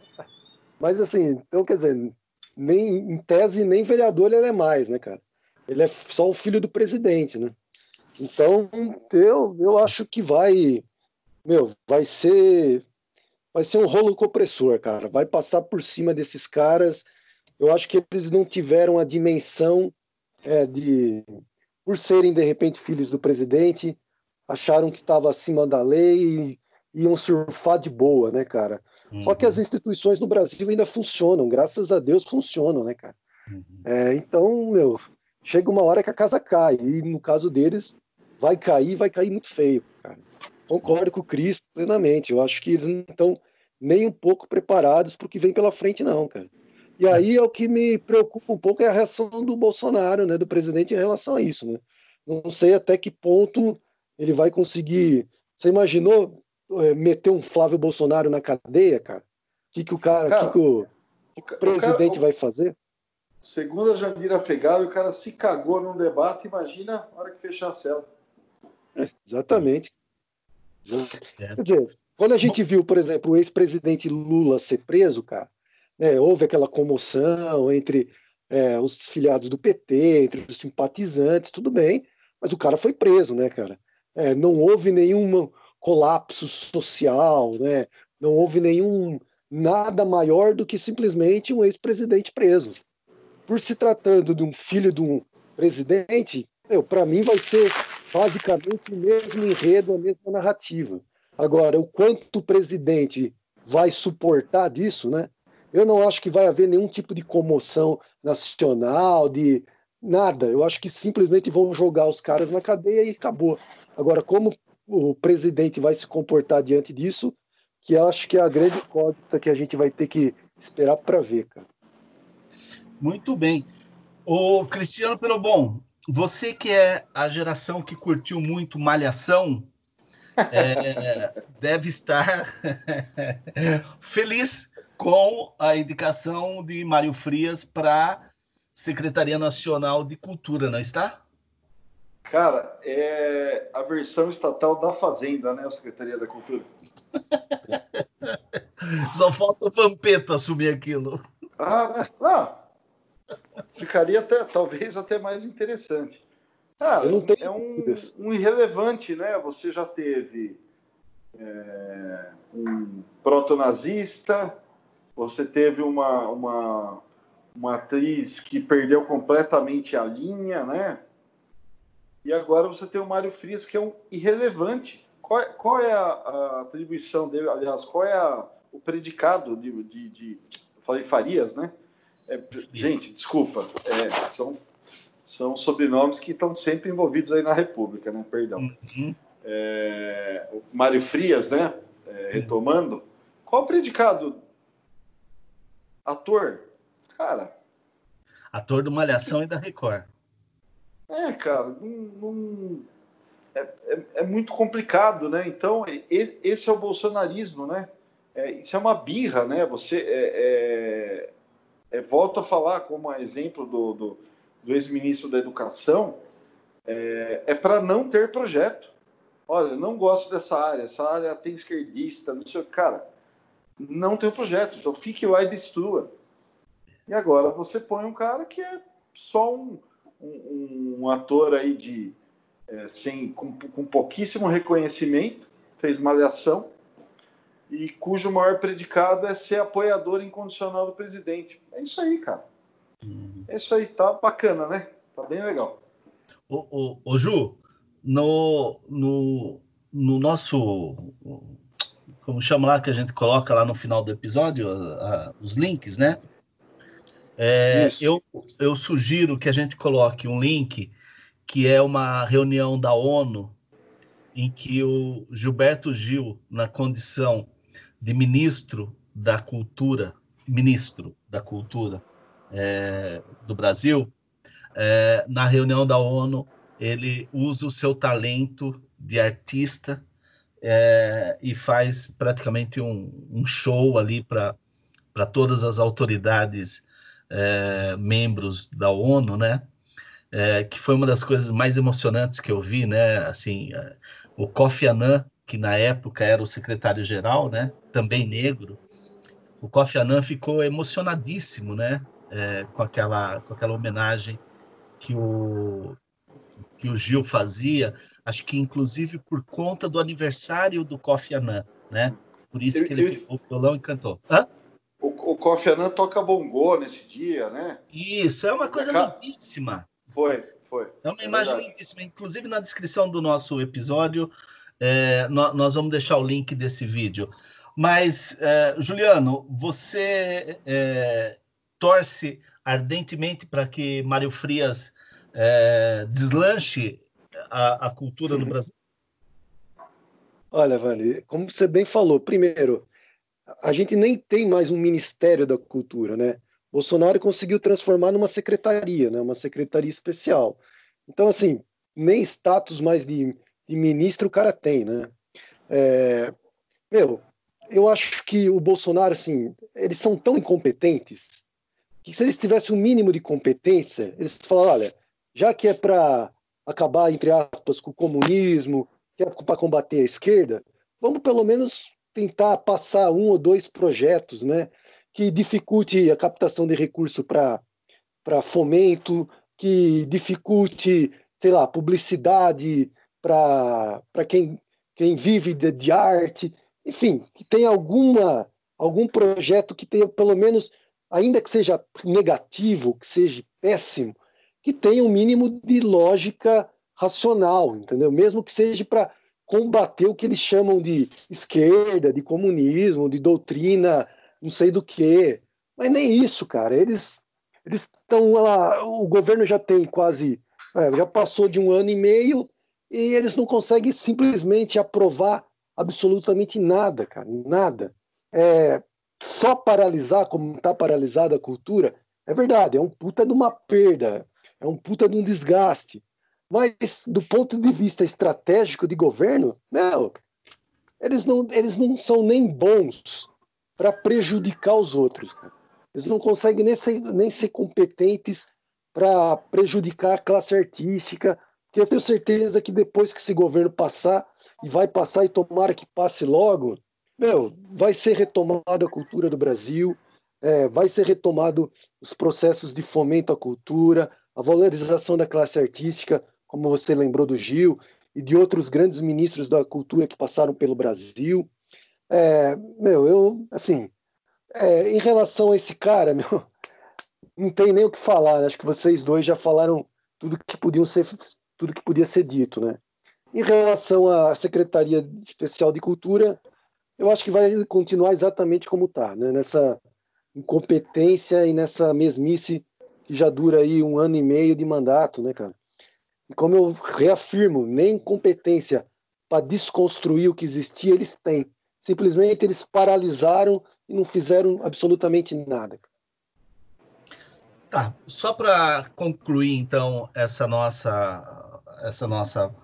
Mas assim, então quer dizer, nem em tese nem vereador ele é mais, né, cara? Ele é só o filho do presidente, né? Então, eu, eu acho que vai, meu, vai ser vai ser um rolo compressor, cara. Vai passar por cima desses caras. Eu acho que eles não tiveram a dimensão é, de, por serem de repente filhos do presidente, acharam que estava acima da lei e iam surfar de boa, né, cara? Uhum. Só que as uhum. instituições no Brasil ainda funcionam, graças a Deus funcionam, né, cara? Uhum. É, então, meu, chega uma hora que a casa cai, e no caso deles, vai cair, vai cair muito feio, cara. Concordo com o Cris plenamente. Eu acho que eles não estão nem um pouco preparados para o que vem pela frente, não, cara. E aí é o que me preocupa um pouco é a reação do Bolsonaro, né, do presidente em relação a isso, né? Não sei até que ponto ele vai conseguir. Você imaginou é, meter um Flávio Bolsonaro na cadeia, cara? O que, que o cara, cara que, que o, o, o presidente cara, vai fazer? Segundo a Jandira Fegali, o cara se cagou num debate, imagina a hora que fechar a cela. É, exatamente. É. Quer dizer, quando a gente viu, por exemplo, o ex-presidente Lula ser preso, cara, né, houve aquela comoção entre é, os filiados do PT, entre os simpatizantes, tudo bem, mas o cara foi preso, né, cara? É, não houve nenhum colapso social, né? Não houve nenhum nada maior do que simplesmente um ex-presidente preso. Por se tratando de um filho de um presidente, para mim vai ser basicamente o mesmo enredo, a mesma narrativa. Agora, o quanto o presidente vai suportar disso, né? Eu não acho que vai haver nenhum tipo de comoção nacional, de nada. Eu acho que simplesmente vão jogar os caras na cadeia e acabou. Agora, como o presidente vai se comportar diante disso, que acho que é a grande incógnita que a gente vai ter que esperar para ver, cara. Muito bem. O Cristiano Pelobon, você que é a geração que curtiu muito Malhação, é, deve estar feliz com a indicação de Mário Frias para Secretaria Nacional de Cultura, não está? Cara, é a versão estatal da Fazenda, né? A Secretaria da Cultura. Só falta o Vampeta assumir aquilo. Ah, não. Ficaria até, talvez até mais interessante. Ah, é um, um, irrelevante, né? Você já teve é, um proto-nazista, você teve uma, uma, uma atriz que perdeu completamente a linha, né? E agora você tem o Mário Frias, que é um irrelevante. Qual, é, qual é a, a, atribuição dele? Aliás, qual é a, o predicado de, de, de. falei Farias, né? É, gente, desculpa. É, são, são sobrenomes que estão sempre envolvidos aí na República, né? Perdão. Uhum. É, Mário Frias, né? É, retomando. Qual o predicado? Ator? Cara. Ator do Malhação e da Record. É, cara, não, não é, é, é, muito complicado, né? Então, esse é o bolsonarismo, né? É, isso é uma birra, né? Você é, é, volto a falar como exemplo do, do, do ex-ministro da Educação, é, é para não ter projeto. Olha, não gosto dessa área, essa área tem esquerdista, não sei o cara. Não tem projeto, então fique lá e destrua. E agora você põe um cara que é só um, um, um ator aí de é, sem, com, com pouquíssimo reconhecimento, fez malhação, e cujo maior predicado é ser apoiador incondicional do presidente. É isso aí, cara. Uhum. É isso aí, tá bacana, né? Tá bem legal. Ô, ô, ô Ju, no, no, no nosso. Como chama lá que a gente coloca lá no final do episódio, a, a, os links, né? É, eu, eu sugiro que a gente coloque um link que é uma reunião da ONU em que o Gilberto Gil, na condição de ministro da Cultura, ministro da Cultura é, do Brasil, é, na reunião da ONU, ele usa o seu talento de artista é, e faz praticamente um, um show ali para todas as autoridades é, membros da ONU, né? É, que foi uma das coisas mais emocionantes que eu vi, né? Assim, é, o Kofi Annan, que na época era o secretário-geral, né? Também negro, o Kofi Annan ficou emocionadíssimo, né? É, com aquela com aquela homenagem que o que o Gil fazia, acho que inclusive por conta do aniversário do Kofi Annan, né? Por isso que ele pegou o violão e cantou. Hã? O, o Kofi Annan toca bongô nesse dia, né? Isso, é uma coisa Ca... lindíssima. Foi, foi. É uma é imagem verdade. lindíssima. Inclusive, na descrição do nosso episódio, é, nós, vamos deixar o link desse vídeo. Mas, é, Juliano, você é, torce ardentemente para que Mário Frias é, deslanche a, a cultura no Brasil? Olha, Vani, como você bem falou, primeiro, a gente nem tem mais um Ministério da Cultura, né? Bolsonaro conseguiu transformar numa secretaria, né? Uma secretaria especial. Então, assim, nem status mais de, de ministro o cara tem, né? É, meu, eu acho que o Bolsonaro, assim, eles são tão incompetentes que se eles tivessem um mínimo de competência, eles falaram, olha, já que é para acabar, entre aspas, com o comunismo, que é para combater a esquerda, vamos pelo menos tentar passar um ou dois projetos, né, que dificulte a captação de recurso para fomento, que dificulte, sei lá, publicidade para quem, quem vive de, de arte, enfim, que tenha alguma algum projeto que tenha pelo menos, ainda que seja negativo, que seja péssimo, que tenha um mínimo de lógica racional, entendeu? Mesmo que seja para combater o que eles chamam de esquerda, de comunismo, de doutrina, não sei do que. Mas nem isso, cara. Eles eles estão lá. O governo já tem quase, é, já passou de um ano e meio e eles não conseguem simplesmente aprovar absolutamente nada, cara, nada. É, só paralisar como está paralisada a cultura é verdade, é um puta de uma perda, é um puta de um desgaste. Mas do ponto de vista estratégico de governo, não, eles não, eles não são nem bons para prejudicar os outros. Eles não conseguem nem ser, nem ser competentes para prejudicar a classe artística, que eu tenho certeza que depois que esse governo passar, e vai passar e tomara que passe logo, meu, vai ser retomada a cultura do Brasil, é, vai ser retomado os processos de fomento à cultura, a valorização da classe artística, como você lembrou do Gil, e de outros grandes ministros da cultura que passaram pelo Brasil. É, meu, eu, assim, É, em relação a esse cara, meu, não tem nem o que falar. Acho que vocês dois já falaram tudo que podiam ser, tudo que podia ser dito, né? Em relação à Secretaria Especial de Cultura, eu acho que vai continuar exatamente como está, né? Nessa incompetência e nessa mesmice que já dura aí um ano e meio de mandato, né, cara? E como eu reafirmo, nem competência para desconstruir o que existia eles têm. Simplesmente eles paralisaram e não fizeram absolutamente nada. Tá, só para concluir então essa nossa essa nossa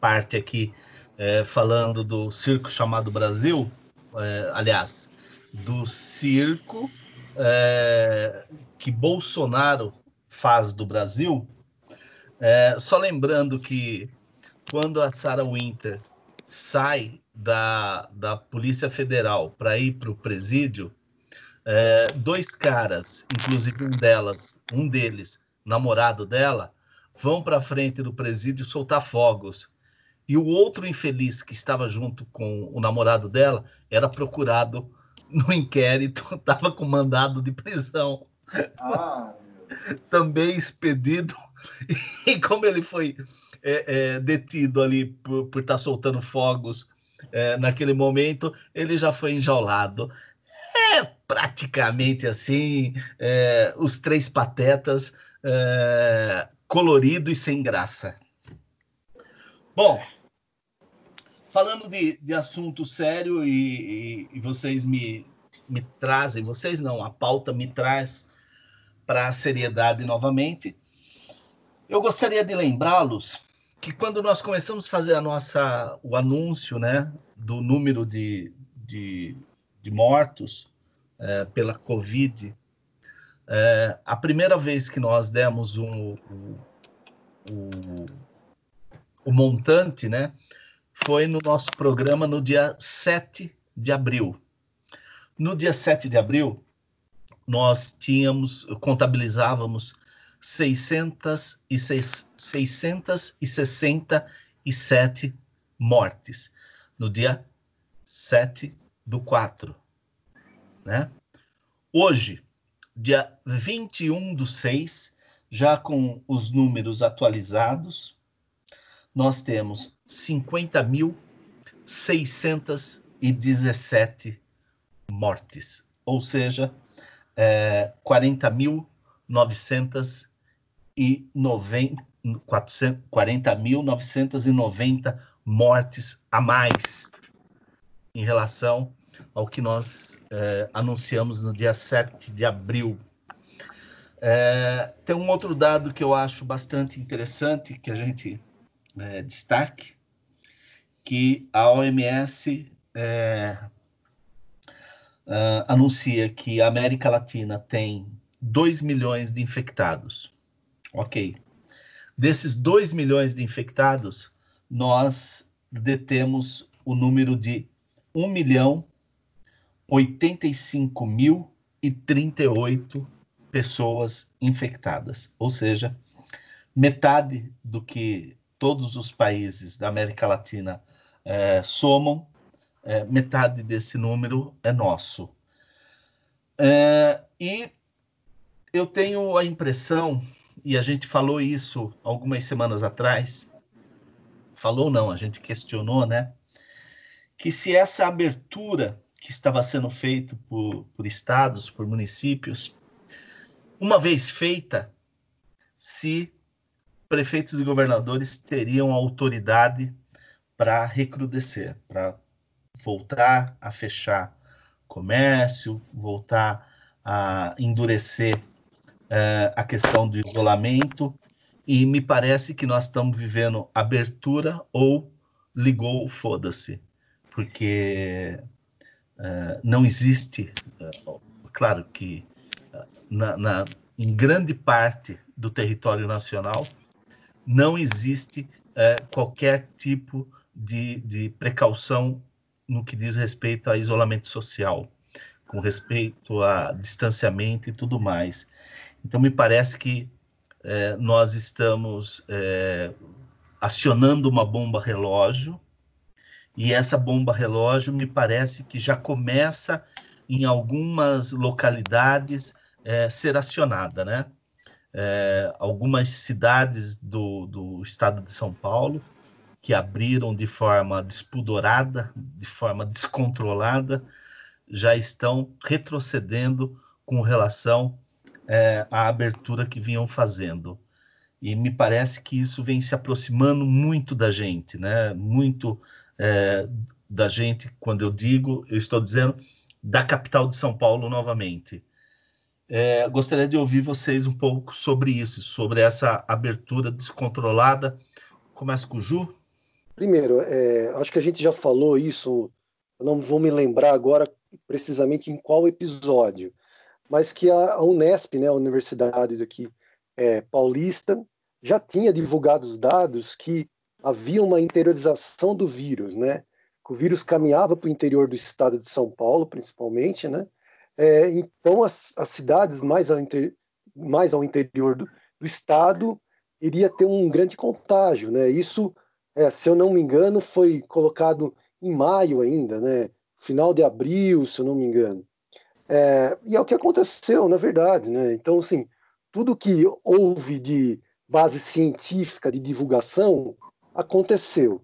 parte aqui é, falando do circo chamado Brasil, é, aliás, do circo é, que Bolsonaro faz do Brasil. É, só lembrando que quando a Sarah Winter sai da, da Polícia Federal para ir para o presídio, é, dois caras, inclusive um delas, um deles, namorado dela, vão para frente do presídio soltar fogos. E o outro infeliz que estava junto com o namorado dela era procurado no inquérito, estava com mandado de prisão. Ah, Também expedido. E como ele foi é, é, detido ali por, por estar tá soltando fogos é, naquele momento, ele já foi enjaulado é praticamente assim, é, os três patetas é, colorido e sem graça. Bom, falando de, de assunto sério e, e, e, vocês me, me trazem, vocês não, a pauta me traz para a seriedade novamente. Eu gostaria de lembrá-los que quando nós começamos a fazer a nossa, o anúncio né, do número de, de de mortos é, pela Covid, é, a primeira vez que nós demos um, um, um, o montante, né, foi no nosso programa no dia 7 de abril. No dia 7 de abril, nós tínhamos, contabilizávamos 600 e 667 mortes no dia 7 do 4. Né? Hoje, dia 21 do 6, já com os números atualizados, nós temos 50.617 mortes, ou seja, é, 40.990 40.990 mortes a mais em relação ao que nós é, anunciamos no dia 7 de abril. É, tem um outro dado que eu acho bastante interessante que a gente é, destaque, que a OMS é, anuncia que a América Latina tem 2 milhões de infectados. Ok. Desses 2 milhões de infectados, nós detemos o número de 1 milhão 85 mil e 38 pessoas infectadas, ou seja, metade do que todos os países da América Latina é, somam, é, metade desse número é nosso. É, e eu tenho a impressão, e a gente falou isso algumas semanas atrás, falou não, a gente questionou, né? que se essa abertura que estava sendo feita por, por estados, por municípios, uma vez feita, se prefeitos e governadores teriam autoridade para recrudescer, para voltar a fechar comércio, voltar a endurecer é, a questão do isolamento, e me parece que nós estamos vivendo abertura ou ligou, foda-se porque uh, não existe, uh, claro que uh, na, na, em grande parte do território nacional não existe qualquer tipo de, de precaução no que diz respeito a isolamento social, com respeito a distanciamento e tudo mais. Então, me parece que nós estamos acionando uma bomba relógio e essa bomba relógio me parece que já começa em algumas localidades é, ser acionada, né? É, algumas cidades do, do estado de São Paulo que abriram de forma despudorada, de forma descontrolada, já estão retrocedendo com relação é, à abertura que vinham fazendo. E me parece que isso vem se aproximando muito da gente, né? Muito é, da gente, quando eu digo, eu estou dizendo da capital de São Paulo novamente. É, gostaria de ouvir vocês um pouco sobre isso, sobre essa abertura descontrolada. Começa com o Ju. Primeiro, é, acho que a gente já falou isso, não vou me lembrar agora precisamente em qual episódio, mas que a, Unesp, né, a Universidade daqui é, paulista, já tinha divulgado os dados que havia uma interiorização do vírus, né? O vírus caminhava para o interior do estado de São Paulo, principalmente, né? É, então, as, as, cidades mais ao, inter, mais ao interior do, do, estado iria ter um grande contágio, né? Isso, é, se eu não me engano, foi colocado em maio ainda, né? Final de abril, se eu não me engano. É, e é o que aconteceu, na verdade, né? Então, assim, tudo que houve de base científica de divulgação aconteceu,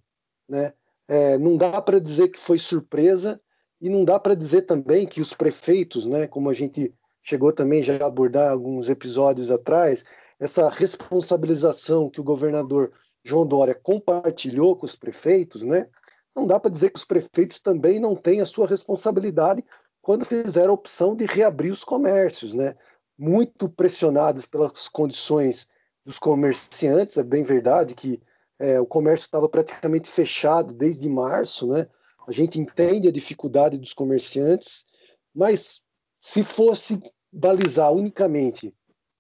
né? É, não dá para dizer que foi surpresa e não dá para dizer também que os prefeitos, né, como a gente chegou também já a abordar alguns episódios atrás, essa responsabilização que o governador João Dória compartilhou com os prefeitos, né? Não dá para dizer que os prefeitos também não têm a sua responsabilidade quando fizeram a opção de reabrir os comércios, né? Muito pressionados pelas condições dos comerciantes, é bem verdade que é, o comércio estava praticamente fechado desde março, né? A gente entende a dificuldade dos comerciantes, mas se fosse balizar unicamente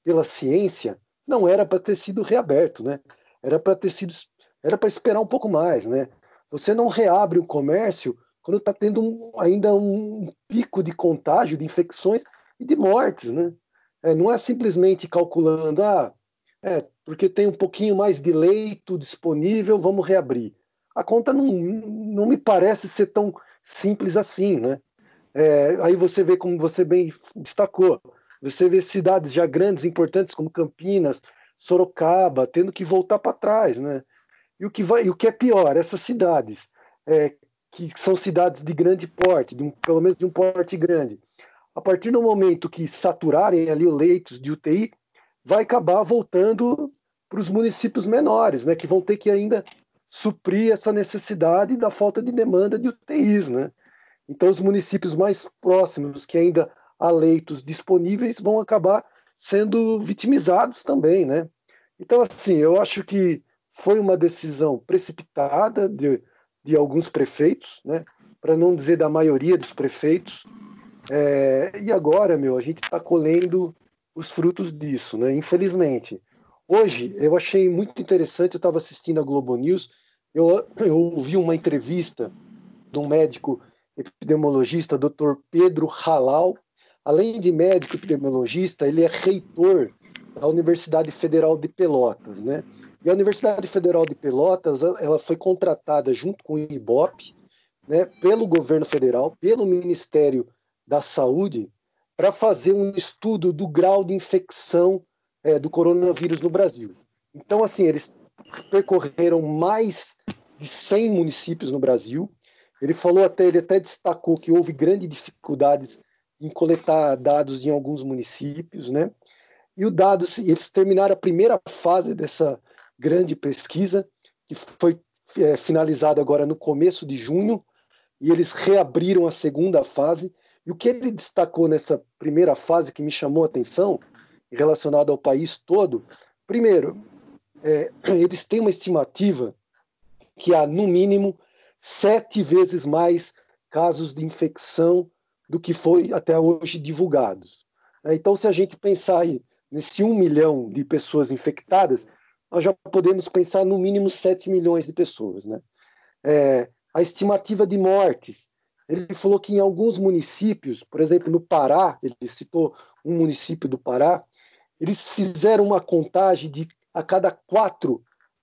pela ciência, não era para ter sido reaberto, né? Era para ter sido, era para esperar um pouco mais, né? Você não reabre o comércio quando está tendo um, ainda um pico de contágio, de infecções e de mortes, né? É, não é simplesmente calculando, ah, é, porque tem um pouquinho mais de leito disponível, vamos reabrir. A conta não, não me parece ser tão simples assim, né? É, aí você vê, como você bem destacou, você vê cidades já grandes, importantes, como Campinas, Sorocaba, tendo que voltar para trás, né? E o que, vai, e o que é pior, essas cidades, é, que são cidades de grande porte, de um, pelo menos de um porte grande, a partir do momento que saturarem ali os leitos de UTI, vai acabar voltando para os municípios menores, né, que vão ter que ainda suprir essa necessidade da falta de demanda de UTIs, né? Então os municípios mais próximos que ainda há leitos disponíveis vão acabar sendo vitimizados também, né? Então assim, eu acho que foi uma decisão precipitada de, de alguns prefeitos, né? Para não dizer da maioria dos prefeitos. É, e agora, meu, a gente está colhendo os frutos disso, né? Infelizmente. Hoje, eu achei muito interessante, eu estava assistindo a Globo News, eu, eu ouvi uma entrevista de um médico epidemiologista, Dr. Pedro Halal. Além de médico epidemiologista, ele é reitor da Universidade Federal de Pelotas, né? E a Universidade Federal de Pelotas, ela foi contratada junto com o IBOP, né, pelo governo federal, pelo Ministério da Saúde, para fazer um estudo do grau de infecção é, do coronavírus no Brasil. Então, assim, eles percorreram mais de 100 municípios no Brasil. Ele falou até, ele até destacou que houve grandes dificuldades em coletar dados em alguns municípios, né? E o dado, eles terminaram a primeira fase dessa grande pesquisa, que foi é, finalizada agora no começo de junho, e eles reabriram a segunda fase, e o que ele destacou nessa primeira fase que me chamou a atenção, relacionado ao país todo, primeiro, é, eles têm uma estimativa que há, no mínimo, sete vezes mais casos de infecção do que foi até hoje divulgados. É, então, se a gente pensar aí nesse um milhão de pessoas infectadas, nós já podemos pensar no mínimo 7 milhões de pessoas. Né? É, a estimativa de mortes ele falou que em alguns municípios, por exemplo, no Pará, ele citou um município do Pará, eles fizeram uma contagem de a cada quatro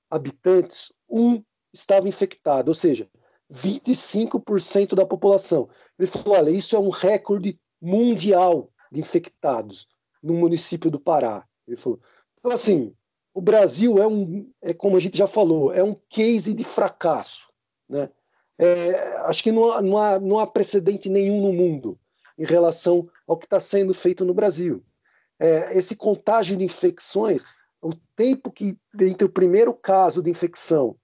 habitantes, um estava infectado, ou seja, 25% da população. Ele falou: olha, isso é um recorde mundial de infectados no município do Pará. Ele falou. Então, assim, o Brasil é um, é como a gente já falou, é um case de fracasso. Né? É, acho que não, não, há, não há precedente nenhum no mundo em relação ao que está sendo feito no Brasil. É, esse contágio de infecções, o tempo que entre o primeiro caso de infecção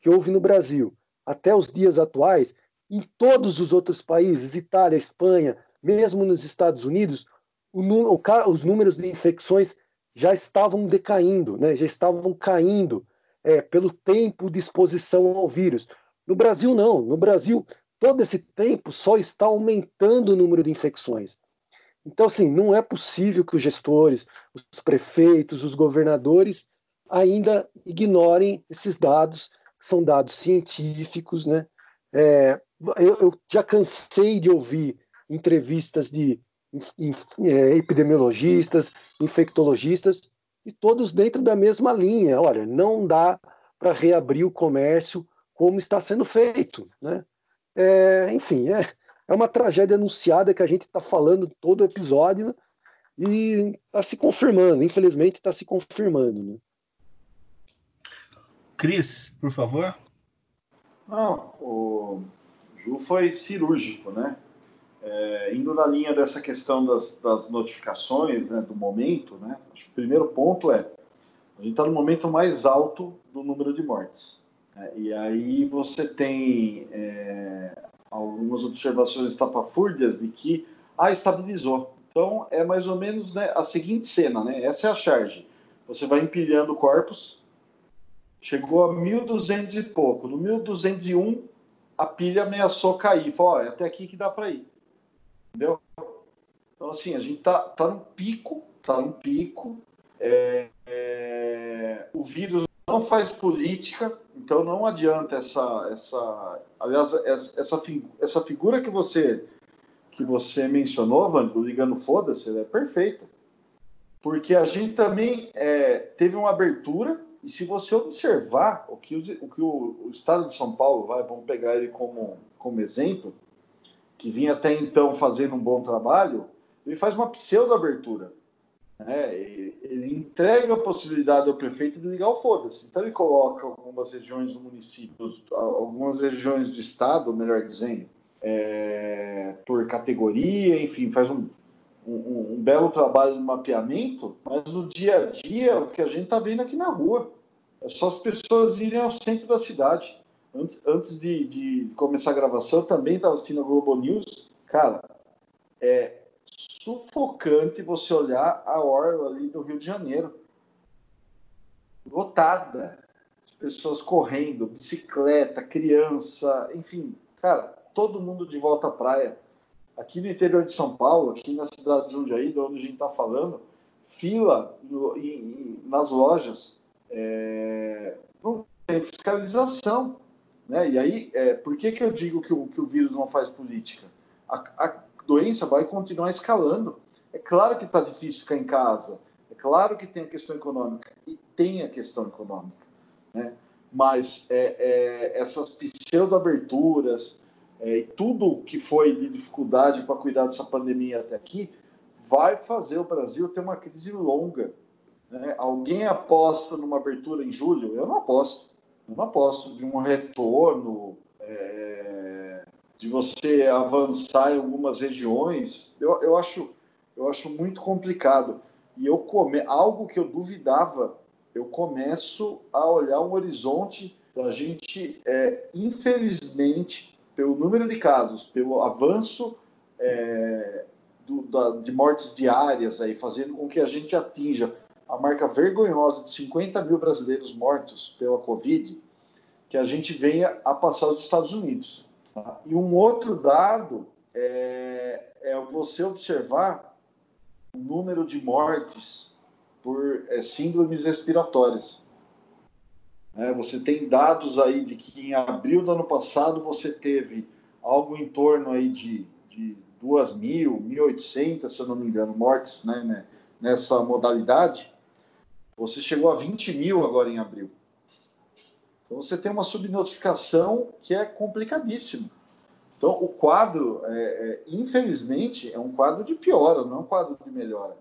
que houve no Brasil até os dias atuais, em todos os outros países, Itália, Espanha, mesmo nos Estados Unidos, o, o, os números de infecções já estavam decaindo, né? já estavam caindo é, pelo tempo de exposição ao vírus. No Brasil, não. No Brasil, todo esse tempo só está aumentando o número de infecções. Então, assim, não é possível que os gestores, os prefeitos, os governadores ainda ignorem esses dados, são dados científicos, né? É, eu, eu, já cansei de ouvir entrevistas de é, epidemiologistas, infectologistas, e todos dentro da mesma linha. Olha, não dá para reabrir o comércio como está sendo feito. Né? É, enfim, é, é uma tragédia anunciada que a gente está falando todo o episódio e está se confirmando, infelizmente está se confirmando. Né? Cris, por favor. Não, o Ju foi cirúrgico, né? É, indo na linha dessa questão das, das notificações, né, do momento, né? Acho que o primeiro ponto é a gente está no momento mais alto do número de mortes. Né? E aí você tem é, algumas observações estapafúrdias de que ah, estabilizou. Então é mais ou menos né, a seguinte cena, né? Essa é a charge. Você vai empilhando corpos, chegou a 1.200 e pouco. No 1.201 a pilha ameaçou cair. Falou, é até aqui que dá para ir. Entendeu? Então, assim, a gente tá, tá no pico, tá no pico. É, é, o vírus não faz política, então não adianta essa, essa, aliás, essa, essa, essa figura que você que você mencionou, Vando, ligando foda-se, ela é perfeita, porque a gente também é, teve uma abertura e se você observar o que, o, que o, o, Estado de São Paulo, vai, vamos pegar ele como, como exemplo, que vinha até então fazendo um bom trabalho, ele faz uma pseudo-abertura. Né? Ele entrega a possibilidade ao prefeito de ligar o foda-se. Então ele coloca algumas regiões do município, algumas regiões do estado, melhor dizendo, é, por categoria, enfim, faz um, um, um, belo trabalho de mapeamento, mas no dia a dia, o que a gente está vendo aqui na rua, é só as pessoas irem ao centro da cidade. Antes, antes de, de começar a gravação, eu também estava assistindo a Globo News. Cara, é sufocante você olhar a orla ali do Rio de Janeiro. Lotada. As pessoas correndo, bicicleta, criança, enfim. Cara, todo mundo de volta à praia aqui no interior de São Paulo, aqui na cidade de Jundiaí, de onde a gente está falando, fila no, em, nas lojas, é, não tem fiscalização. Né? E aí, é, por que, que eu digo que o, que o vírus não faz política? A, a doença vai continuar escalando. É claro que está difícil ficar em casa, é claro que tem a questão econômica, e tem a questão econômica, né? mas é, é, essas pseudo-aberturas, é, e tudo que foi de dificuldade para cuidar dessa pandemia até aqui, vai fazer o Brasil ter uma crise longa. Né? Alguém aposta numa abertura em julho? Eu não aposto. Eu não aposto de um retorno, é, de você avançar em algumas regiões. Eu, eu, acho, eu acho muito complicado. E eu come, algo que eu duvidava, eu começo a olhar um horizonte da gente, é, infelizmente, pelo número de casos, pelo avanço é, do, da, de mortes diárias, aí, fazendo com que a gente atinja a marca vergonhosa de 50 mil brasileiros mortos pela Covid, que a gente venha a passar os Estados Unidos. Tá? E um outro dado é, é você observar o número de mortes por é, síndromes respiratórias. É, você tem dados aí de que em abril do ano passado você teve algo em torno aí de, de 2.000, 1.800, se eu não me engano, mortes né, né, nessa modalidade. Você chegou a 20 mil agora em abril. Então você tem uma subnotificação que é complicadíssima. Então, o quadro, é, é, infelizmente, é um quadro de piora, não é um quadro de melhora.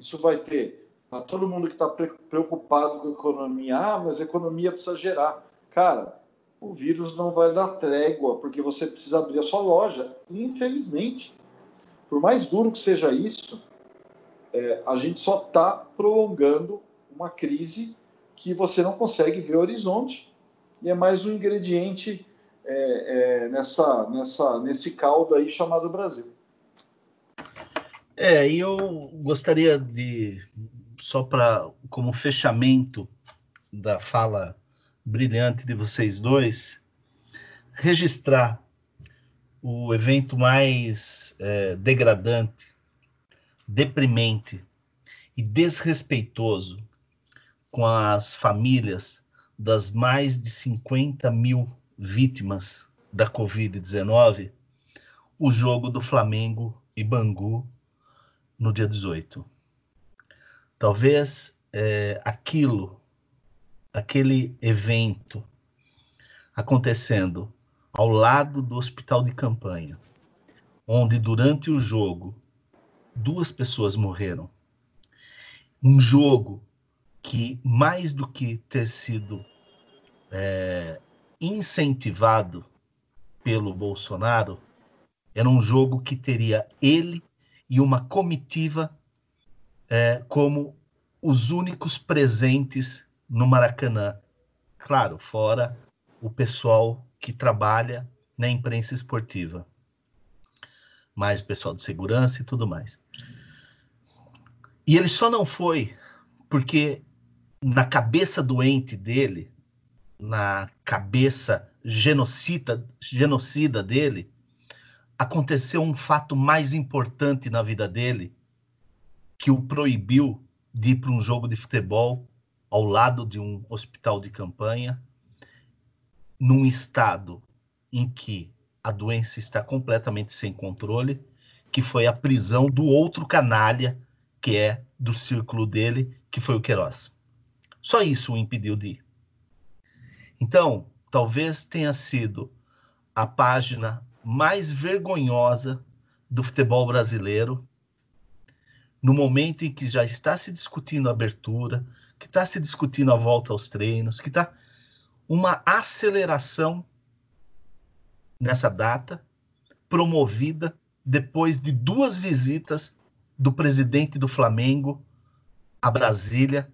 Isso vai ter para todo mundo que está preocupado com a economia. Ah, mas a economia precisa gerar. Cara, o vírus não vai dar trégua, porque você precisa abrir a sua loja. Infelizmente, por mais duro que seja isso, é, a gente só está prolongando uma crise que você não consegue ver o horizonte e é mais um ingrediente é, é, nessa, nessa, nesse caldo aí chamado Brasil. É, e eu gostaria de, só para como fechamento da fala brilhante de vocês dois, registrar o evento mais é, degradante, deprimente e desrespeitoso com as famílias das mais de 50 mil vítimas da Covid-19, o jogo do Flamengo e Bangu no dia 18. Talvez é, aquilo, aquele evento acontecendo ao lado do hospital de campanha, onde durante o jogo duas pessoas morreram. Um jogo que, mais do que ter sido é, incentivado pelo Bolsonaro, era um jogo que teria ele e uma comitiva é, como os únicos presentes no Maracanã. Claro, fora o pessoal que trabalha na imprensa esportiva, mais o pessoal de segurança e tudo mais. E ele só não foi porque na cabeça doente dele, na cabeça genocida, genocida dele, aconteceu um fato mais importante na vida dele que o proibiu de ir para um jogo de futebol ao lado de um hospital de campanha, num estado em que a doença está completamente sem controle, que foi a prisão do outro canalha, que é do círculo dele, que foi o Queiroz. Só isso o impediu de ir. Então, talvez tenha sido a página mais vergonhosa do futebol brasileiro, no momento em que já está se discutindo a abertura, que está se discutindo a volta aos treinos, que está uma aceleração nessa data, promovida depois de duas visitas do presidente do Flamengo a Brasília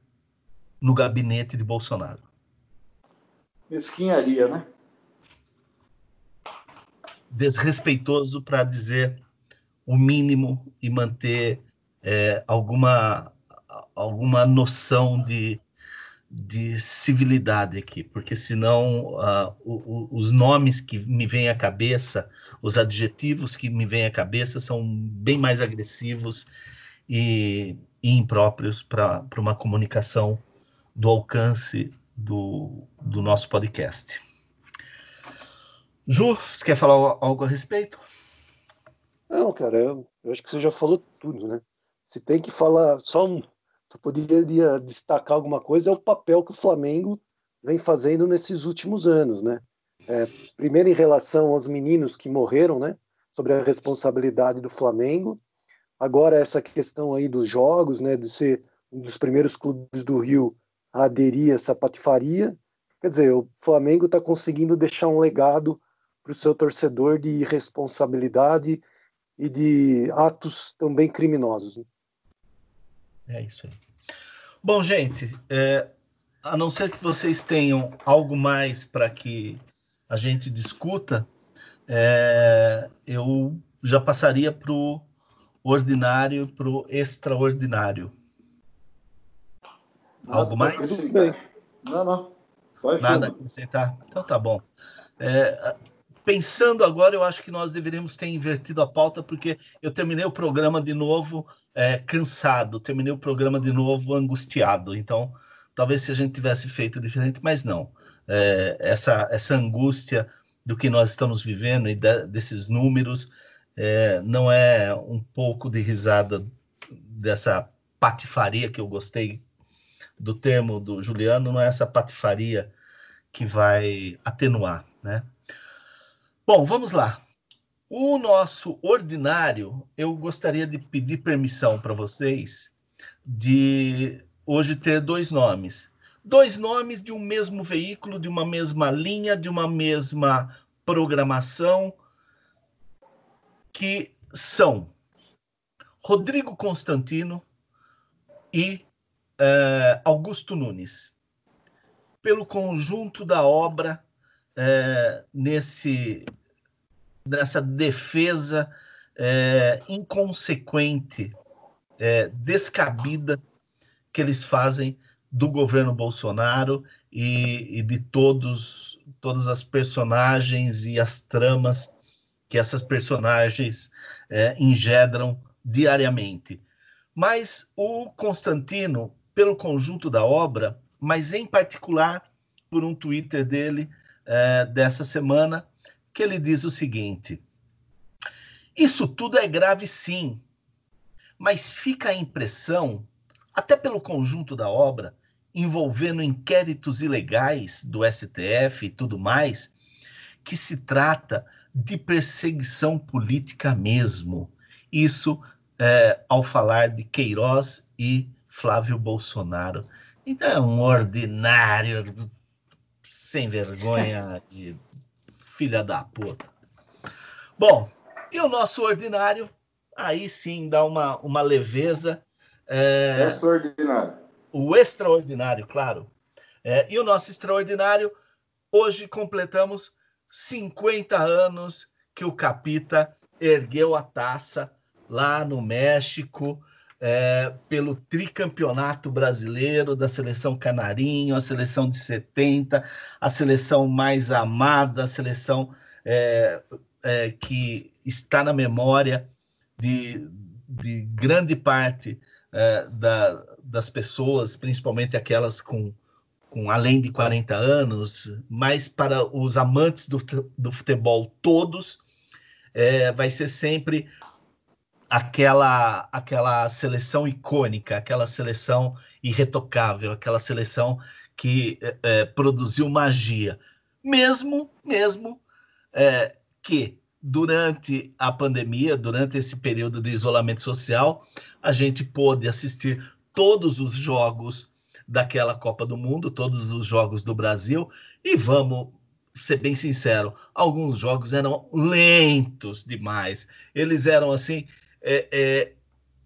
no gabinete de Bolsonaro. Mesquinharia, né? desrespeitoso para dizer o mínimo e manter é, alguma, alguma noção de, de civilidade aqui, porque senão uh, o, o, os nomes que me vêm à cabeça, os adjetivos que me vêm à cabeça são bem mais agressivos e, e impróprios para uma comunicação do alcance do, do nosso podcast. Ju, você quer falar algo a respeito? Não, cara, eu, eu, acho que você já falou tudo, né? Se tem que falar, só um, só poderia destacar alguma coisa, é o papel que o Flamengo vem fazendo nesses últimos anos, né? É, primeiro em relação aos meninos que morreram, né? Sobre a responsabilidade do Flamengo. Agora essa questão aí dos jogos, né? De ser um dos primeiros clubes do Rio a aderir a essa patifaria. Quer dizer, o Flamengo está conseguindo deixar um legado para o seu torcedor de responsabilidade e de atos também criminosos. Né? É isso aí. Bom, gente, é, a não ser que vocês tenham algo mais para que a gente discuta, é, eu já passaria para o ordinário, para o extraordinário. Algo mais? Tudo bem. Não, não. Vai Nada acrescentar? Então tá bom. É, pensando agora, eu acho que nós deveríamos ter invertido a pauta, porque eu terminei o programa de novo é, cansado, terminei o programa de novo angustiado. Então, talvez se a gente tivesse feito diferente, mas não. É, essa, essa angústia do que nós estamos vivendo e de, desses números é, não é um pouco de risada dessa patifaria que eu gostei do termo do Juliano, não é essa patifaria que vai atenuar, né? Bom, vamos lá. O nosso ordinário, eu gostaria de pedir permissão para vocês de hoje ter dois nomes. Dois nomes de um mesmo veículo, de uma mesma linha, de uma mesma programação, que são Rodrigo Constantino e uh, Augusto Nunes. Pelo conjunto da obra uh, nesse nessa defesa é, inconsequente, descabida que eles fazem do governo Bolsonaro e, e, de todos todas as personagens e as tramas que essas personagens é, engendram diariamente. Mas o Constantino, pelo conjunto da obra, mas em particular por um Twitter dele é, dessa semana, que ele diz o seguinte: Isso tudo é grave, sim, mas fica a impressão, até pelo conjunto da obra, envolvendo inquéritos ilegais do STF e tudo mais, que se trata de perseguição política mesmo. Isso é, ao falar de Queiroz e Flávio Bolsonaro. Então é um ordinário sem vergonha e filha da puta. Bom, e o nosso ordinário, aí sim dá uma, uma leveza. É, extraordinário. O extraordinário, claro. É, e o nosso extraordinário, hoje completamos 50 anos que o Capita ergueu a taça lá no México, é, pelo tricampeonato brasileiro da seleção Canarinho, a seleção de 70, a seleção mais amada, a seleção é, é, que está na memória de, de grande parte é, da, das pessoas, principalmente aquelas com, com além de 40 anos, mas para os amantes do, do futebol todos, é, vai ser sempre aquela aquela seleção icônica, aquela seleção irretocável, aquela seleção que é, produziu magia, mesmo mesmo é, que durante a pandemia, durante esse período de isolamento social, a gente pôde assistir todos os jogos daquela Copa do Mundo, todos os jogos do Brasil, e vamos ser bem sincero, alguns jogos eram lentos demais. Eles eram assim é, é,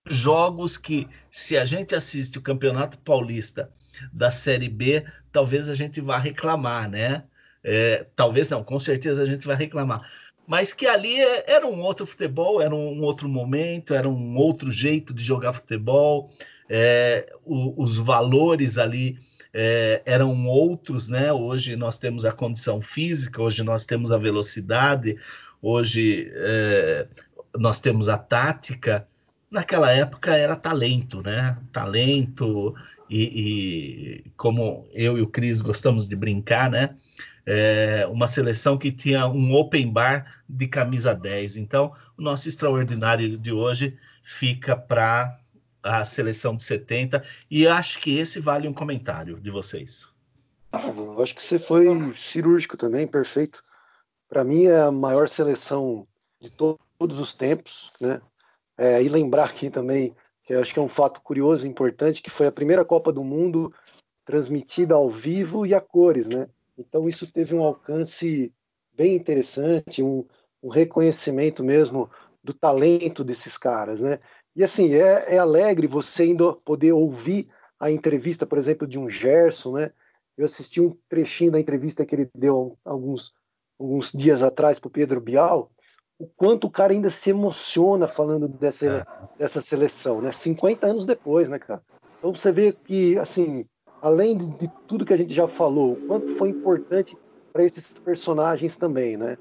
jogos que, se a gente assiste o Campeonato Paulista da Série B, talvez a gente vá reclamar, né? É, talvez não, com certeza a gente vai reclamar. Mas que ali é, era um outro futebol, era um outro momento, era um outro jeito de jogar futebol, é, o, os valores ali é, eram outros, né? Hoje nós temos a condição física, hoje nós temos a velocidade, hoje é, nós temos a tática, naquela época era talento, né? Talento e, e como eu e o Cris gostamos de brincar, né? É uma seleção que tinha um open bar de camisa 10. Então, o nosso extraordinário de hoje fica para a seleção de 70 e acho que esse vale um comentário de vocês. Ah, eu acho que você foi cirúrgico também, perfeito. Para mim é a maior seleção de to todos os tempos, né? É, e lembrar aqui também que acho que é um fato curioso e importante que foi a primeira Copa do Mundo transmitida ao vivo e a cores, né? Então isso teve um alcance bem interessante, um, um reconhecimento mesmo do talento desses caras, né? E assim é, é alegre você ainda poder ouvir a entrevista, por exemplo, de um Gerson, né? Eu assisti um trechinho da entrevista que ele deu alguns alguns dias atrás para o Pedro Bial o quanto o cara ainda se emociona falando dessa, é. dessa seleção, né? 50 anos depois, né, cara? Então você vê que, assim, além de, tudo que a gente já falou, o quanto foi importante para esses personagens também, né?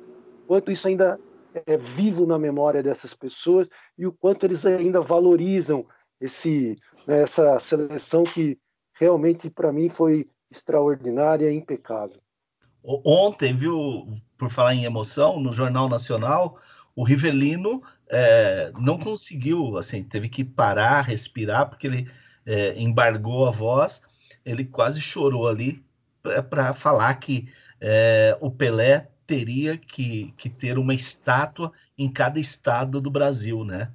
Quanto isso ainda é vivo na memória dessas pessoas e o quanto eles ainda valorizam esse, né, essa seleção que realmente para mim foi extraordinária e impecável. Ontem, viu, por falar em emoção, no Jornal Nacional, o Rivelino é, não conseguiu, assim, teve que parar, respirar, porque ele é, embargou a voz, ele quase chorou ali para falar que é, o Pelé teria que, que ter uma estátua em cada estado do Brasil, né?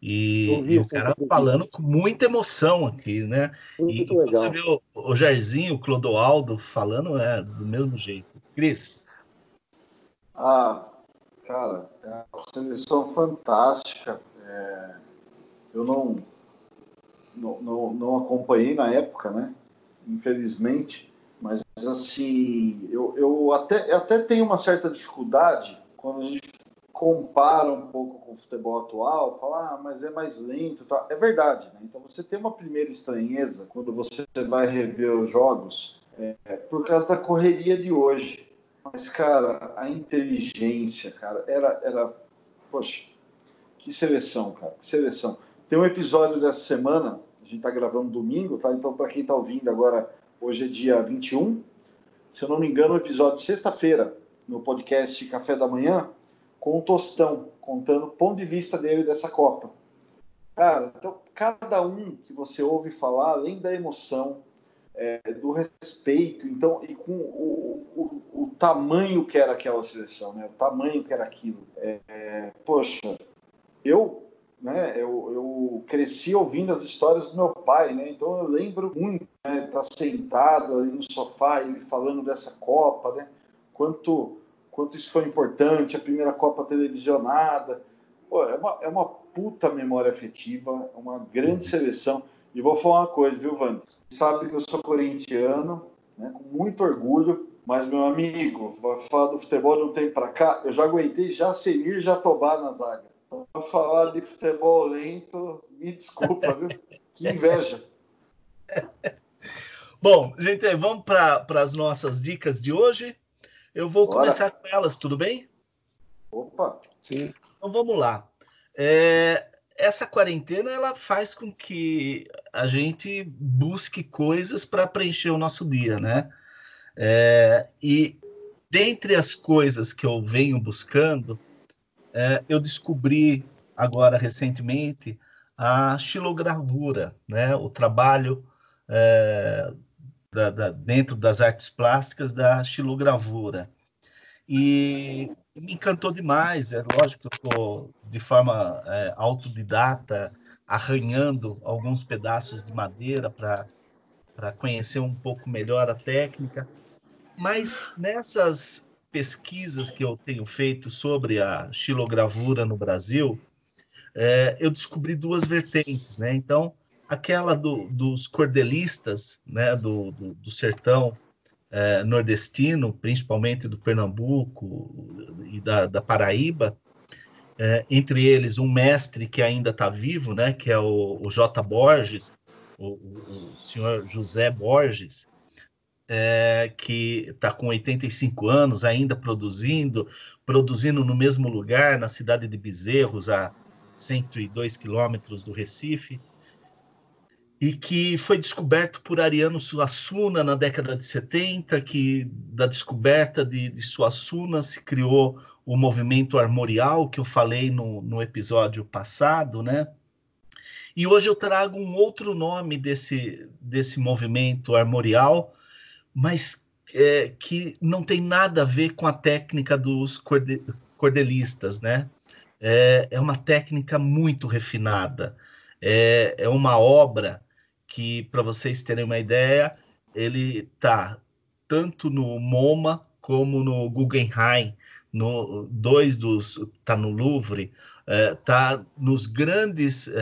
E, e o cara falando com muita emoção aqui, né? Muito e legal. você vê o, o Jairzinho, o Clodoaldo falando é do mesmo jeito. Cris? Ah, cara, é uma seleção fantástica. É, eu não, não, não, não acompanhei na época, né? Infelizmente, mas assim, eu, eu, até, eu até tenho uma certa dificuldade quando a gente compara um pouco com o futebol atual, fala, ah, mas é mais lento. Tá? É verdade, né? Então você tem uma primeira estranheza quando você vai rever os jogos é, por causa da correria de hoje. Mas, cara, a inteligência, cara, era, era. Poxa, que seleção, cara, que seleção. Tem um episódio dessa semana, a gente tá gravando domingo, tá? Então, para quem tá ouvindo agora, hoje é dia 21. Se eu não me engano, o episódio sexta-feira, no podcast Café da Manhã, com o Tostão, contando o ponto de vista dele dessa Copa. Cara, então cada um que você ouve falar, além da emoção, é, do respeito, então, e com o, o, o, tamanho que era aquela seleção, né? O tamanho que era aquilo. É, é, poxa, eu, né? Eu, eu cresci ouvindo as histórias do meu pai, né? Então eu lembro muito, né? Estar tá sentado ali no sofá e falando dessa Copa, né? Quanto quanto isso foi importante, a primeira Copa televisionada. Pô, é, uma, é uma puta memória afetiva, é uma grande seleção. E vou falar uma coisa, viu, Wander? Você sabe que eu sou corintiano, né, com muito orgulho, mas, meu amigo, vai falar do futebol de um tempo para cá, eu já aguentei já Semir Jatobá na zaga. Para falar de futebol lento, me desculpa, viu? Que inveja. Bom, gente, vamos para as nossas dicas de hoje. Eu vou Bora. começar com elas, tudo bem? Opa, sim. Então vamos lá. É, essa quarentena ela faz com que a gente busque coisas para preencher o nosso dia, né? É, e dentre as coisas que eu venho buscando, é, eu descobri agora recentemente a xilogravura, né? O trabalho é, da, da, dentro das artes plásticas da xilogravura. E me encantou demais. É lógico que eu estou de forma é, autodidata, arranhando alguns pedaços de madeira para conhecer um pouco melhor a técnica. Mas nessas pesquisas que eu tenho feito sobre a xilogravura no Brasil, é, eu descobri duas vertentes, né? Então, aquela do, dos cordelistas, né, do, do, do sertão é, nordestino, principalmente do Pernambuco e da, da Paraíba, é, entre eles um mestre que ainda está vivo, né, que é o, o J. Borges, o, o, o senhor José Borges, é, que está com 85 anos ainda produzindo, produzindo no mesmo lugar, na cidade de Bezerros, a 102 quilômetros do Recife, e que foi descoberto por Ariano Suassuna na década de 70, que da descoberta de, de Suassuna se criou o movimento armorial, que eu falei no, no episódio passado, né? E hoje eu trago um outro nome desse, desse movimento armorial, mas é, que não tem nada a ver com a técnica dos corde, cordelistas, né? É, é uma técnica muito refinada, é, é uma obra que, para vocês terem uma ideia, ele está tanto no MoMA como no Guggenheim, no dois dos está no Louvre, é, nos grandes é,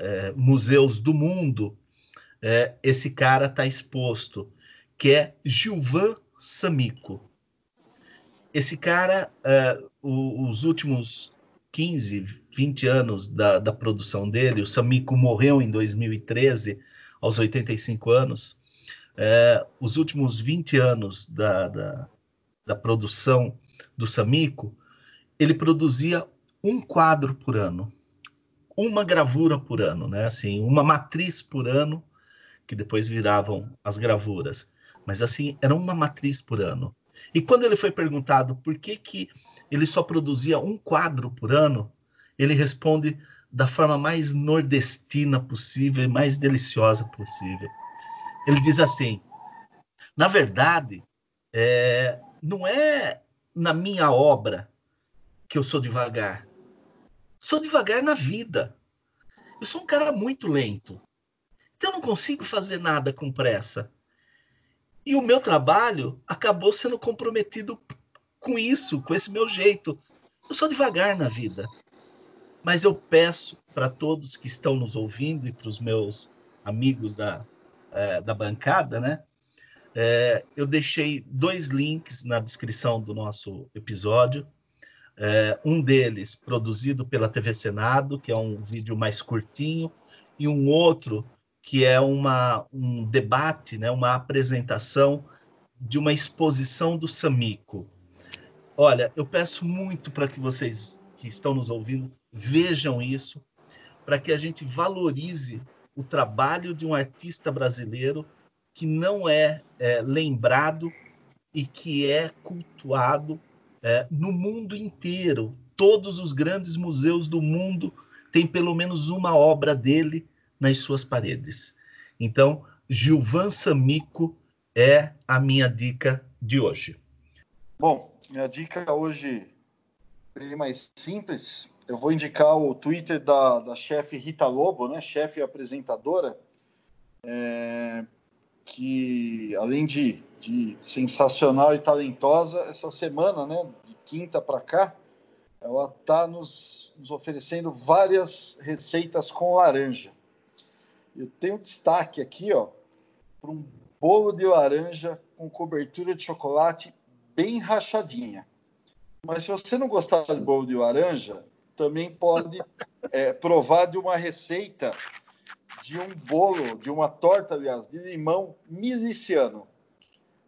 é, museus do mundo. É, esse cara está exposto, que é Gilvan Samico. Esse cara, é, o, os últimos 15, 20 anos da, da produção dele, o Samico morreu em 2013, aos 85 anos, é, os últimos 20 anos da, da, da produção do Samico, ele produzia um quadro por ano, uma gravura por ano, né? Assim, uma matriz por ano, que depois viravam as gravuras. Mas assim, era uma matriz por ano. E quando ele foi perguntado por que, que ele só produzia um quadro por ano, ele responde da forma mais nordestina possível e mais deliciosa possível. Ele diz assim: na verdade, é, não é na minha obra que eu sou devagar. Sou devagar na vida. Eu sou um cara muito lento. Então eu não consigo fazer nada com pressa. E o meu trabalho acabou sendo comprometido com isso, com esse meu jeito. Eu sou devagar na vida. Mas eu peço para todos que estão nos ouvindo e para os meus amigos da, é, da bancada, né? É, eu deixei dois links na descrição do nosso episódio. É, um deles produzido pela TV Senado, que é um vídeo mais curtinho, e um outro que é uma, um debate, né, uma apresentação de uma exposição do Samico. Olha, eu peço muito para que vocês que estão nos ouvindo vejam isso, para que a gente valorize o trabalho de um artista brasileiro que não é, é lembrado e que é cultuado é, no mundo inteiro. Todos os grandes museus do mundo têm pelo menos uma obra dele nas suas paredes. Então, Gilvan Samico é a minha dica de hoje. Bom, minha dica hoje é mais simples. Eu vou indicar o Twitter da, da chefe Rita Lobo, né? Chefe apresentadora, é, que além de, de sensacional e talentosa, essa semana, né? De quinta para cá, ela está nos, nos oferecendo várias receitas com laranja. Eu tenho destaque aqui, ó, para um bolo de laranja com cobertura de chocolate bem rachadinha. Mas se você não gostar de bolo de laranja, também pode é, provar de uma receita de um bolo, de uma torta, aliás, de limão miliciano.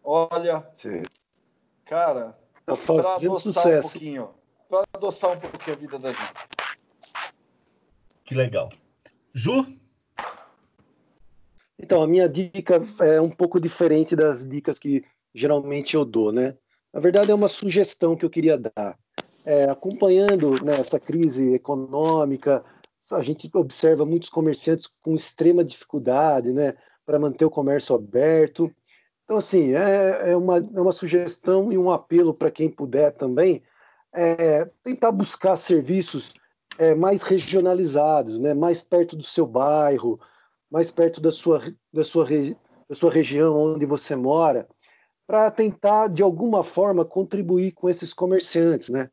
Olha, Sim. cara, tá para adoçar sucesso. um pouquinho, para adoçar um pouquinho a vida da gente. Que legal. Ju? Então, a minha dica é um pouco diferente das dicas que geralmente eu dou, né? Na verdade, é uma sugestão que eu queria dar. É, acompanhando né, essa crise econômica, a gente observa muitos comerciantes com extrema dificuldade né, para manter o comércio aberto. Então, assim, é, é, uma, é uma sugestão e um apelo para quem puder também é, tentar buscar serviços é, mais regionalizados, né, mais perto do seu bairro, mais perto da sua, da sua, da sua região onde você mora, para tentar, de alguma forma, contribuir com esses comerciantes, né?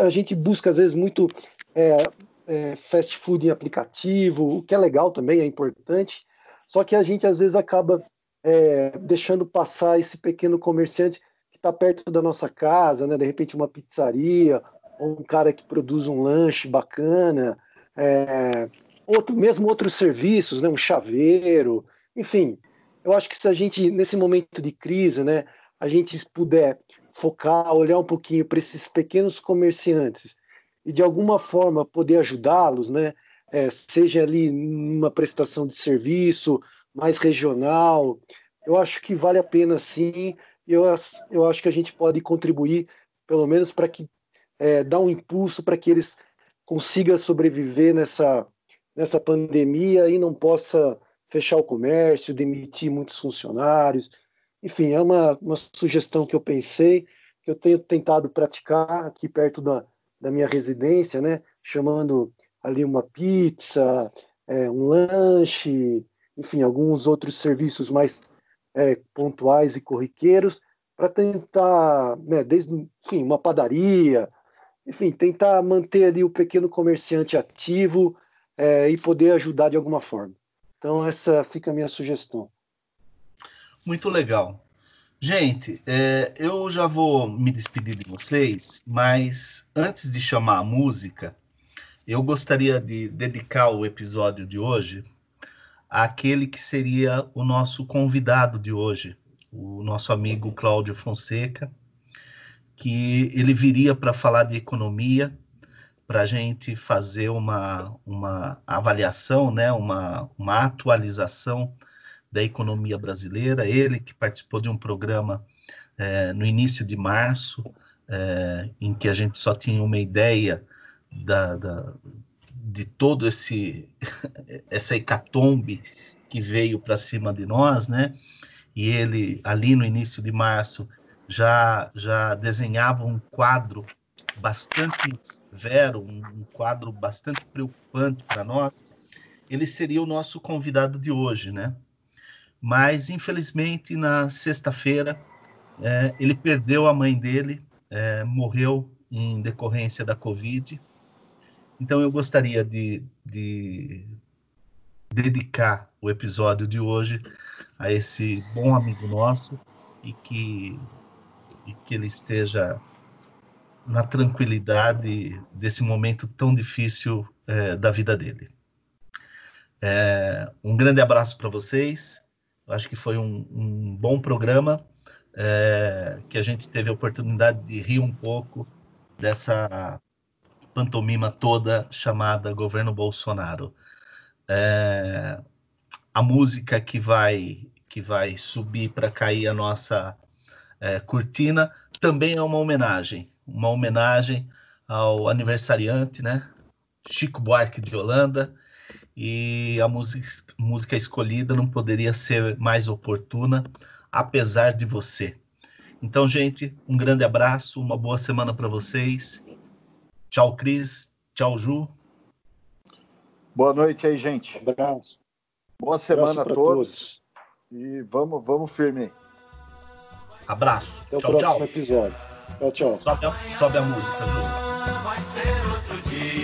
A gente busca, às vezes, muito é, é, fast food em aplicativo, o que é legal também, é importante, só que a gente, às vezes, acaba é, deixando passar esse pequeno comerciante que está perto da nossa casa, né? De repente, uma pizzaria, ou um cara que produz um lanche bacana, é, outro, mesmo outros serviços, né, um chaveiro, enfim. Eu acho que se a gente, nesse momento de crise, né, a gente puder focar, olhar um pouquinho para esses pequenos comerciantes e de alguma forma poder ajudá-los, né, é, seja ali numa prestação de serviço mais regional, eu acho que vale a pena sim. Eu, eu acho que a gente pode contribuir, pelo menos para que é, dar um impulso para que eles consigam sobreviver nessa nessa pandemia e não possa fechar o comércio, demitir muitos funcionários. Enfim, é uma, uma sugestão que eu pensei, que eu tenho tentado praticar aqui perto da, da minha residência, né? chamando ali uma pizza, é, um lanche, enfim, alguns outros serviços mais é, pontuais e corriqueiros, para tentar, né, desde enfim, uma padaria, enfim, tentar manter ali o pequeno comerciante ativo é, e poder ajudar de alguma forma. Então, essa fica a minha sugestão. Muito legal. Gente, é, eu já vou me despedir de vocês, mas antes de chamar a música, eu gostaria de dedicar o episódio de hoje àquele que seria o nosso convidado de hoje, o nosso amigo Cláudio Fonseca, que ele viria para falar de economia para a gente fazer uma, uma avaliação, né, uma, uma atualização da economia brasileira. Ele que participou de um programa é, no início de março, é, em que a gente só tinha uma ideia da, da, de todo esse essa hecatombe que veio para cima de nós, né? E ele ali no início de março já, já desenhava um quadro bastante severo, um quadro bastante preocupante para nós, ele seria o nosso convidado de hoje, né? Mas, infelizmente, na sexta-feira, é, ele perdeu a mãe dele, é, morreu em decorrência da Covid. Então, eu gostaria de, de dedicar o episódio de hoje a esse bom amigo nosso e que, e que ele esteja na tranquilidade desse momento tão difícil é, da vida dele. É, um grande abraço para vocês. Acho que foi um, um bom programa é, que a gente teve a oportunidade de rir um pouco dessa pantomima toda chamada governo Bolsonaro. É, a música que vai que vai subir para cair a nossa é, cortina também é uma homenagem uma homenagem ao aniversariante, né? Chico Buarque de Holanda, e a música, música escolhida não poderia ser mais oportuna, apesar de você. Então, gente, um grande abraço, uma boa semana para vocês. Tchau, Cris. Tchau, Ju. Boa noite aí, gente. Um abraço. Boa semana a todos. todos. E vamos, vamos firme. Abraço. Até o tchau, próximo tchau. episódio. Tchau, tchau. Sobe a, sobe a música, Ju. Vai ser outro dia.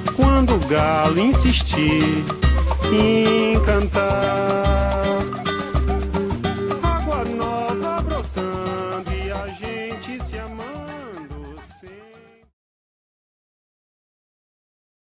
quando o galo insistir em cantar.